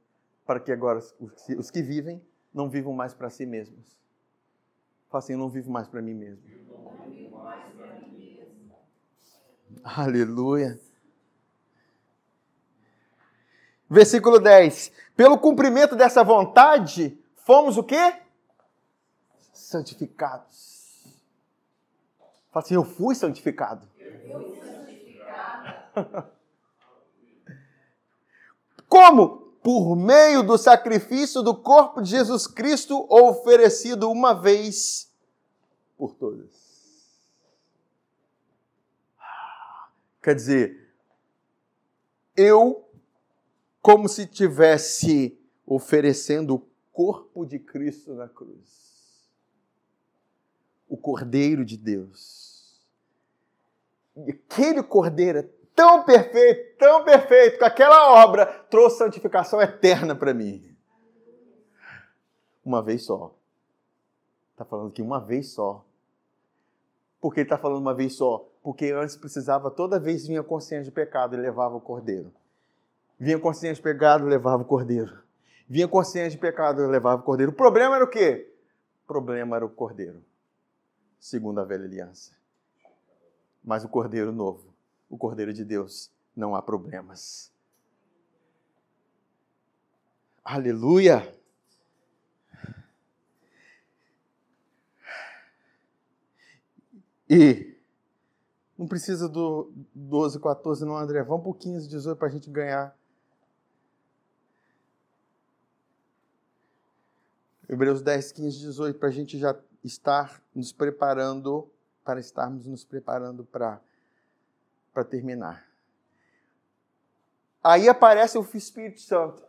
para que agora os que vivem não vivam mais para si mesmos. Fala assim, eu não vivo mais para mim mesmo. Aleluia. Versículo 10. Pelo cumprimento dessa vontade, fomos o quê? Santificados. Fala assim, eu fui santificado. Eu fui santificado. Como? Por meio do sacrifício do corpo de Jesus Cristo, oferecido uma vez por todas. Quer dizer, eu, como se tivesse oferecendo o corpo de Cristo na cruz, o Cordeiro de Deus. E aquele Cordeiro é tão perfeito, tão perfeito, que aquela obra trouxe santificação eterna para mim. Uma vez só. Está falando que uma vez só. Por que ele está falando uma vez só? Porque antes precisava, toda vez vinha consciência de pecado e levava o cordeiro. Vinha consciência de pecado, levava o cordeiro. Vinha consciência de pecado, levava o cordeiro. O problema era o quê? O problema era o cordeiro, segundo a velha aliança. Mas o cordeiro novo o Cordeiro de Deus, não há problemas. Aleluia! E não precisa do 12, 14, não, André. Vamos para o 15, 18 para a gente ganhar. Hebreus 10, 15, 18, para a gente já estar nos preparando, para estarmos nos preparando para para terminar. Aí aparece o Espírito Santo.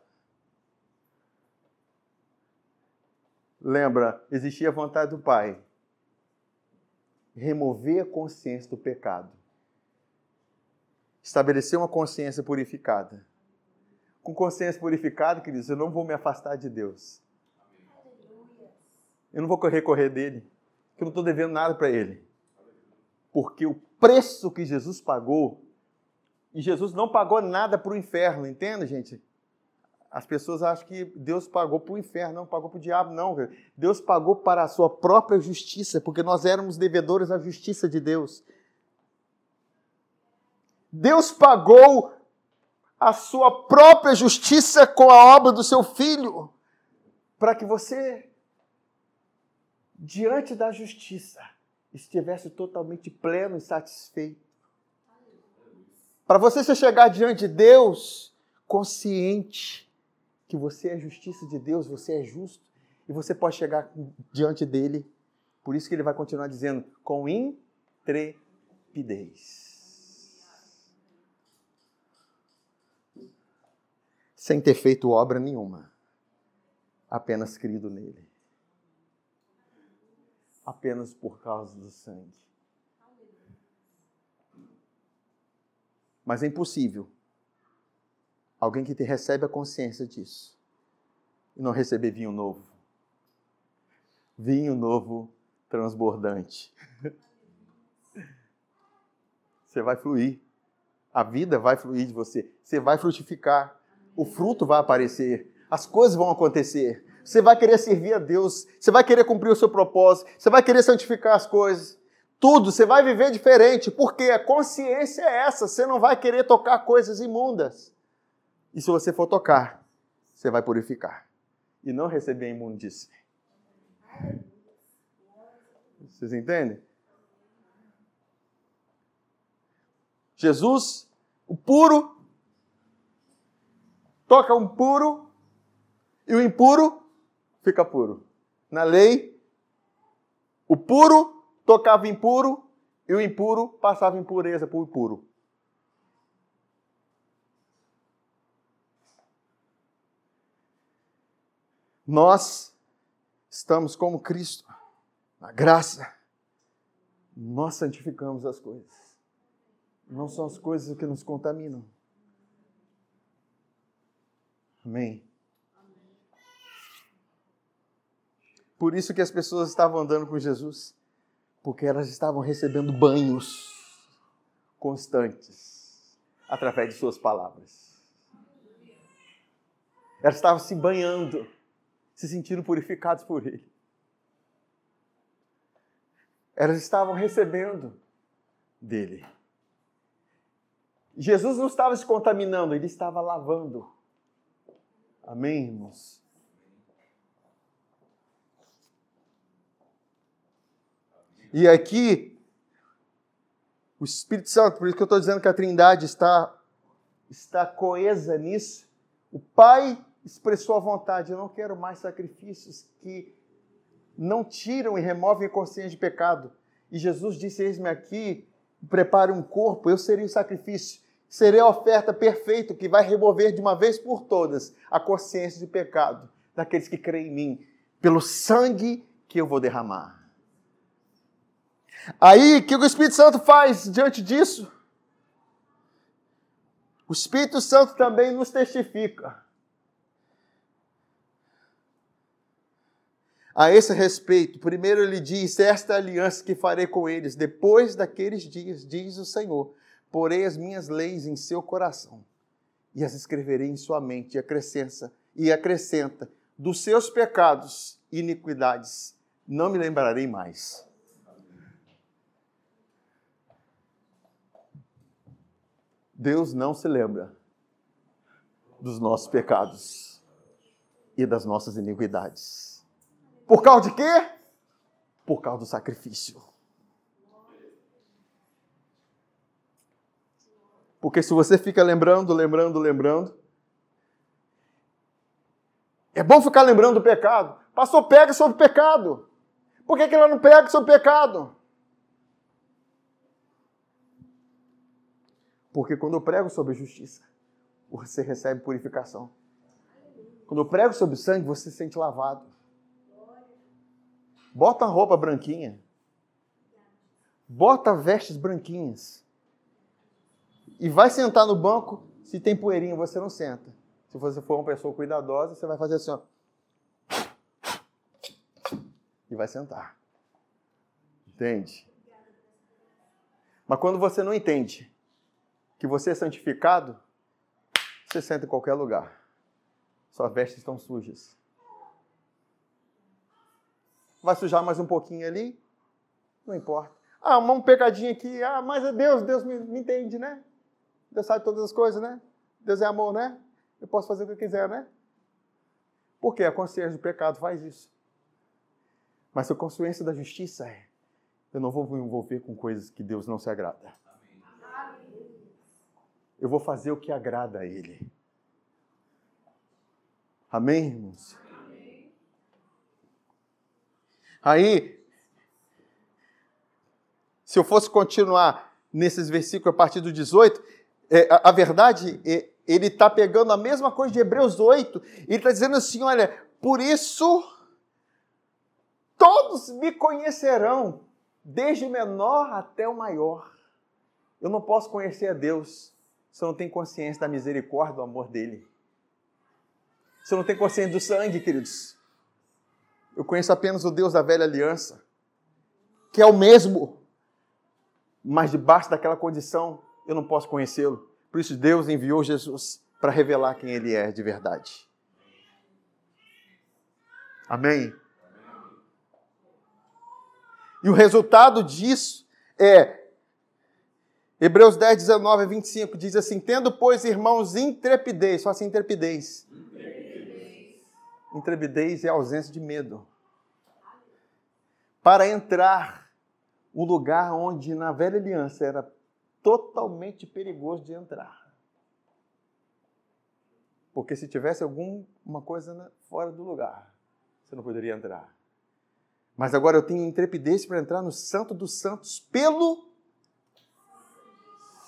Lembra, existia a vontade do Pai. Remover a consciência do pecado. Estabelecer uma consciência purificada. Com consciência purificada, queridos, eu não vou me afastar de Deus. Eu não vou recorrer dele, eu não estou devendo nada para ele. Porque o preço que Jesus pagou, e Jesus não pagou nada para o inferno, entende, gente? As pessoas acham que Deus pagou para o inferno, não pagou para o diabo, não. Deus pagou para a sua própria justiça, porque nós éramos devedores à justiça de Deus. Deus pagou a sua própria justiça com a obra do seu filho, para que você, diante da justiça, estivesse totalmente pleno e satisfeito. Para você se chegar diante de Deus consciente que você é justiça de Deus, você é justo e você pode chegar diante dele. Por isso que ele vai continuar dizendo com intrepidez. Sem ter feito obra nenhuma, apenas crido nele apenas por causa do sangue. Mas é impossível alguém que te recebe a consciência disso e não receber vinho novo. Vinho novo transbordante. Você vai fluir. A vida vai fluir de você. Você vai frutificar. O fruto vai aparecer. As coisas vão acontecer. Você vai querer servir a Deus, você vai querer cumprir o seu propósito, você vai querer santificar as coisas. Tudo, você vai viver diferente, porque a consciência é essa, você não vai querer tocar coisas imundas. E se você for tocar, você vai purificar e não receber a imundície. Vocês entendem? Jesus, o puro, toca um puro e o impuro fica puro. Na lei, o puro tocava impuro e o impuro passava impureza para o puro. Nós estamos como Cristo, na graça, nós santificamos as coisas. Não são as coisas que nos contaminam. Amém. Por isso que as pessoas estavam andando com Jesus, porque elas estavam recebendo banhos constantes através de suas palavras. Elas estavam se banhando, se sentindo purificadas por Ele. Elas estavam recebendo dele. Jesus não estava se contaminando, ele estava lavando. Amém, irmãos? E aqui, o Espírito Santo, por isso que eu estou dizendo que a Trindade está, está coesa nisso. O Pai expressou a vontade: eu não quero mais sacrifícios que não tiram e removem a consciência de pecado. E Jesus disse: Eis-me aqui, prepare um corpo, eu serei o sacrifício, serei a oferta perfeita que vai remover de uma vez por todas a consciência de pecado daqueles que creem em mim, pelo sangue que eu vou derramar. Aí, o que o Espírito Santo faz diante disso? O Espírito Santo também nos testifica. A esse respeito, primeiro ele diz: Esta aliança que farei com eles depois daqueles dias, diz o Senhor, porei as minhas leis em seu coração e as escreverei em sua mente, e acrescenta, e acrescenta dos seus pecados e iniquidades, não me lembrarei mais. Deus não se lembra dos nossos pecados e das nossas iniquidades. Por causa de quê? Por causa do sacrifício. Porque se você fica lembrando, lembrando, lembrando, é bom ficar lembrando do pecado. Pastor, pega sobre o pecado. Por que, que ela não pega sobre o pecado? Porque quando eu prego sobre justiça, você recebe purificação. Quando eu prego sobre sangue, você se sente lavado. Bota a roupa branquinha. Bota vestes branquinhas. E vai sentar no banco. Se tem poeirinha, você não senta. Se você for uma pessoa cuidadosa, você vai fazer assim, ó. E vai sentar. Entende? Mas quando você não entende que você é santificado, você senta em qualquer lugar. Suas vestes estão sujas. Vai sujar mais um pouquinho ali? Não importa. Ah, um pecadinho aqui. Ah, mas é Deus, Deus me, me entende, né? Deus sabe todas as coisas, né? Deus é amor, né? Eu posso fazer o que eu quiser, né? Porque a consciência do pecado faz isso. Mas a consciência da justiça é: eu não vou me envolver com coisas que Deus não se agrada. Eu vou fazer o que agrada a Ele. Amém, irmãos? Aí, se eu fosse continuar nesses versículos a partir do 18, é, a, a, verdade, é, ele está pegando a mesma coisa de Hebreus 8, e ele está dizendo assim: olha, por isso todos me conhecerão, desde o menor até o maior. Eu não posso conhecer a Deus eu não tenho consciência da misericórdia, do amor dele. Eu não tenho consciência do sangue, queridos. Eu conheço apenas o Deus da velha aliança, que é o mesmo, mas debaixo daquela condição eu não posso conhecê-lo. Por isso Deus enviou Jesus para revelar quem ele é de verdade. Amém? E o resultado disso é Hebreus 10, 19 a 25 diz assim: Tendo, pois, irmãos, intrepidez, só assim, intrepidez intrepidez é ausência de medo. Para entrar um lugar onde na velha aliança era totalmente perigoso de entrar. Porque se tivesse alguma coisa fora do lugar, você não poderia entrar. Mas agora eu tenho intrepidez para entrar no Santo dos Santos pelo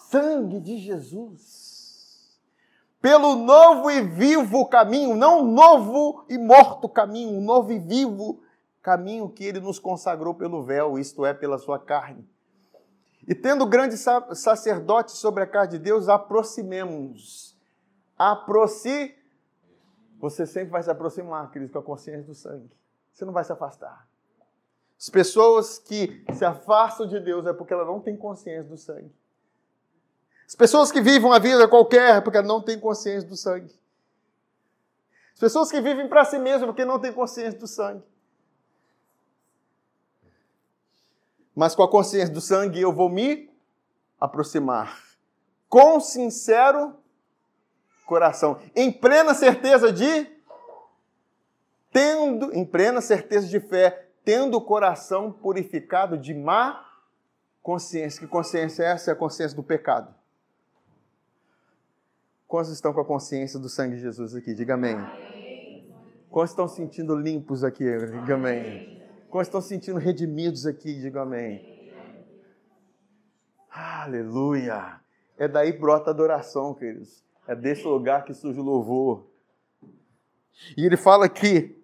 sangue de Jesus pelo novo e vivo caminho, não novo e morto caminho, um novo e vivo caminho que ele nos consagrou pelo véu, isto é, pela sua carne. E tendo grande sacerdote sobre a carne de Deus, aproximemos-nos. Aproxime. Você sempre vai se aproximar, queridos, com a consciência do sangue. Você não vai se afastar. As pessoas que se afastam de Deus é porque ela não tem consciência do sangue. As pessoas que vivem uma vida qualquer porque não têm consciência do sangue. As pessoas que vivem para si mesmas porque não têm consciência do sangue. Mas com a consciência do sangue eu vou me aproximar com sincero coração, em plena certeza de tendo, em plena certeza de fé, tendo o coração purificado de má consciência. Que consciência é essa? É a consciência do pecado. Quantos estão com a consciência do sangue de Jesus aqui? Diga amém. Quantos estão sentindo limpos aqui? Diga amém. Quantos estão sentindo redimidos aqui? Diga amém. Aleluia. É daí brota a adoração, queridos. É desse lugar que surge o louvor. E ele fala aqui,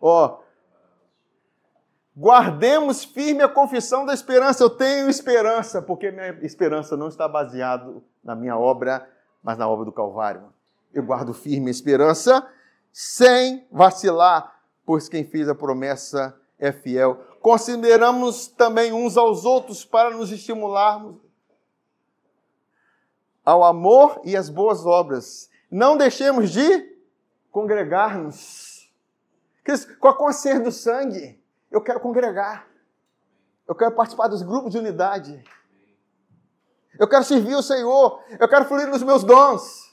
ó, guardemos firme a confissão da esperança. Eu tenho esperança, porque minha esperança não está baseada na minha obra, mas na obra do Calvário. Eu guardo firme a esperança sem vacilar, pois quem fez a promessa é fiel. Consideramos também uns aos outros para nos estimularmos ao amor e às boas obras. Não deixemos de congregar-nos. Com a consciência do sangue, eu quero congregar. Eu quero participar dos grupos de unidade. Eu quero servir o Senhor. Eu quero fluir nos meus dons.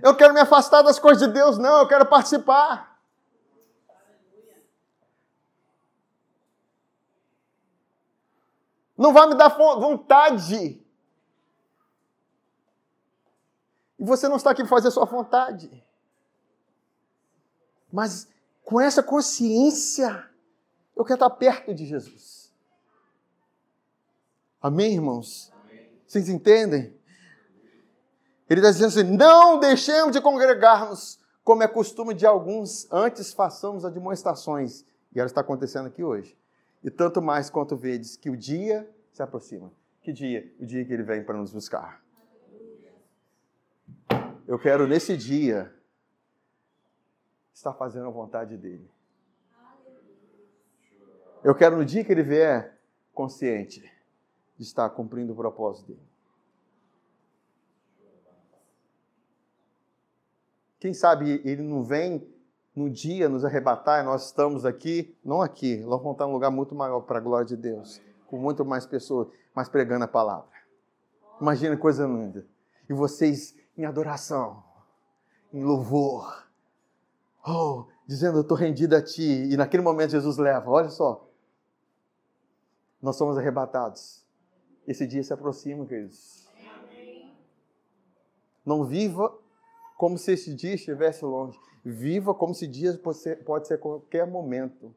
Eu quero me afastar das coisas de Deus, não. Eu quero participar. Não vai me dar vontade E você não está aqui para fazer a sua vontade. Mas com essa consciência, eu quero estar perto de Jesus. Amém, irmãos? Vocês entendem? Ele está dizendo assim: não deixemos de congregar-nos, como é costume de alguns, antes façamos demonstrações. E ela está acontecendo aqui hoje. E tanto mais quanto vedes que o dia se aproxima. Que dia? O dia que ele vem para nos buscar. Eu quero nesse dia estar fazendo a vontade dele. Eu quero no dia que ele vier consciente de estar cumprindo o propósito dele. Quem sabe ele não vem no dia nos arrebatar e nós estamos aqui, não aqui, nós vamos estar em um lugar muito maior para a glória de Deus, com muito mais pessoas, mas pregando a palavra. Imagina coisa linda. E vocês em adoração, em louvor. Oh, dizendo, eu estou rendido a Ti. E naquele momento Jesus leva, olha só. Nós somos arrebatados. Esse dia se aproxima, queridos. Não viva como se esse dia estivesse longe. Viva como se dia pode ser, qualquer momento.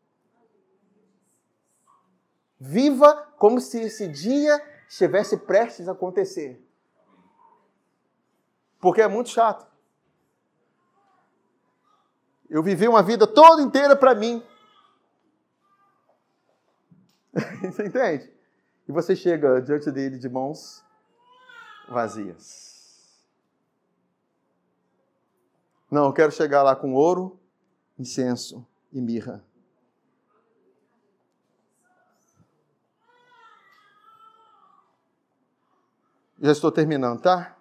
Viva como se esse dia estivesse prestes a acontecer. Porque é muito chato. Eu vivi uma vida toda inteira para mim. você entende? E você chega diante dele de mãos vazias. Não, eu quero chegar lá com ouro, incenso e mirra. Já estou terminando, tá?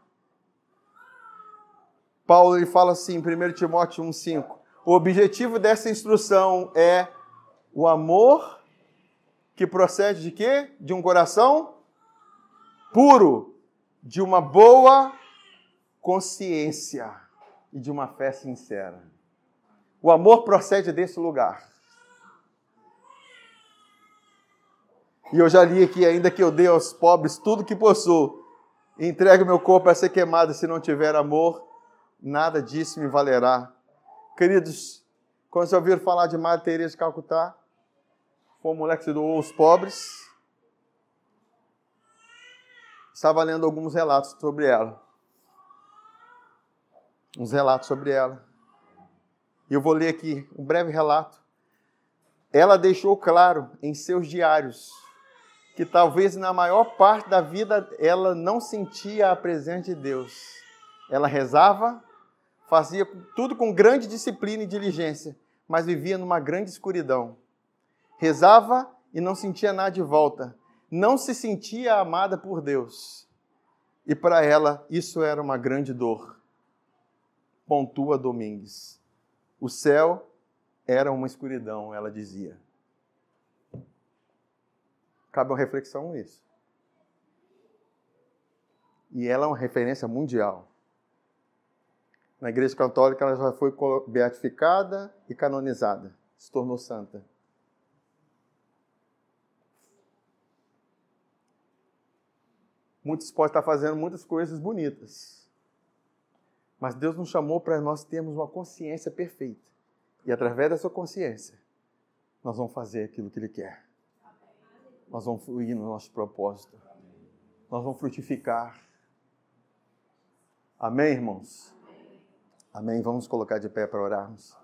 Paulo ele fala assim em 1 Timóteo 1,5: o objetivo dessa instrução é o amor que procede de quê? De um coração puro, de uma boa consciência e de uma fé sincera. O amor procede desse lugar. E eu já li aqui, ainda que eu dê aos pobres tudo que possuo, entregue meu corpo a ser queimado se não tiver amor, nada disso me valerá. Queridos, quando vocês ouviram falar de Madre Teresa de Calcutá, foi uma mulher que se doou aos pobres. Estava lendo alguns relatos sobre ela. Uns relatos sobre ela. E eu vou ler aqui um breve relato. Ela deixou claro em seus diários que talvez na maior parte da vida ela não sentia a presença de Deus. Ela rezava, fazia tudo com grande disciplina e diligência, mas vivia numa grande escuridão. Rezava e não sentia nada de volta. Não se sentia amada por Deus. E para ela isso era uma grande dor. Pontua Domingues. O céu era uma escuridão, ela dizia. Cabe uma reflexão nisso. E ela é uma referência mundial. Na Igreja Católica ela já foi beatificada e canonizada, se tornou santa. Muitos podem estar fazendo muitas coisas bonitas. Mas Deus nos chamou para nós termos uma consciência perfeita. E através dessa consciência, nós vamos fazer aquilo que Ele quer. Nós vamos fluir no nosso propósito. Nós vamos frutificar. Amém, irmãos? Amém. Vamos colocar de pé para orarmos.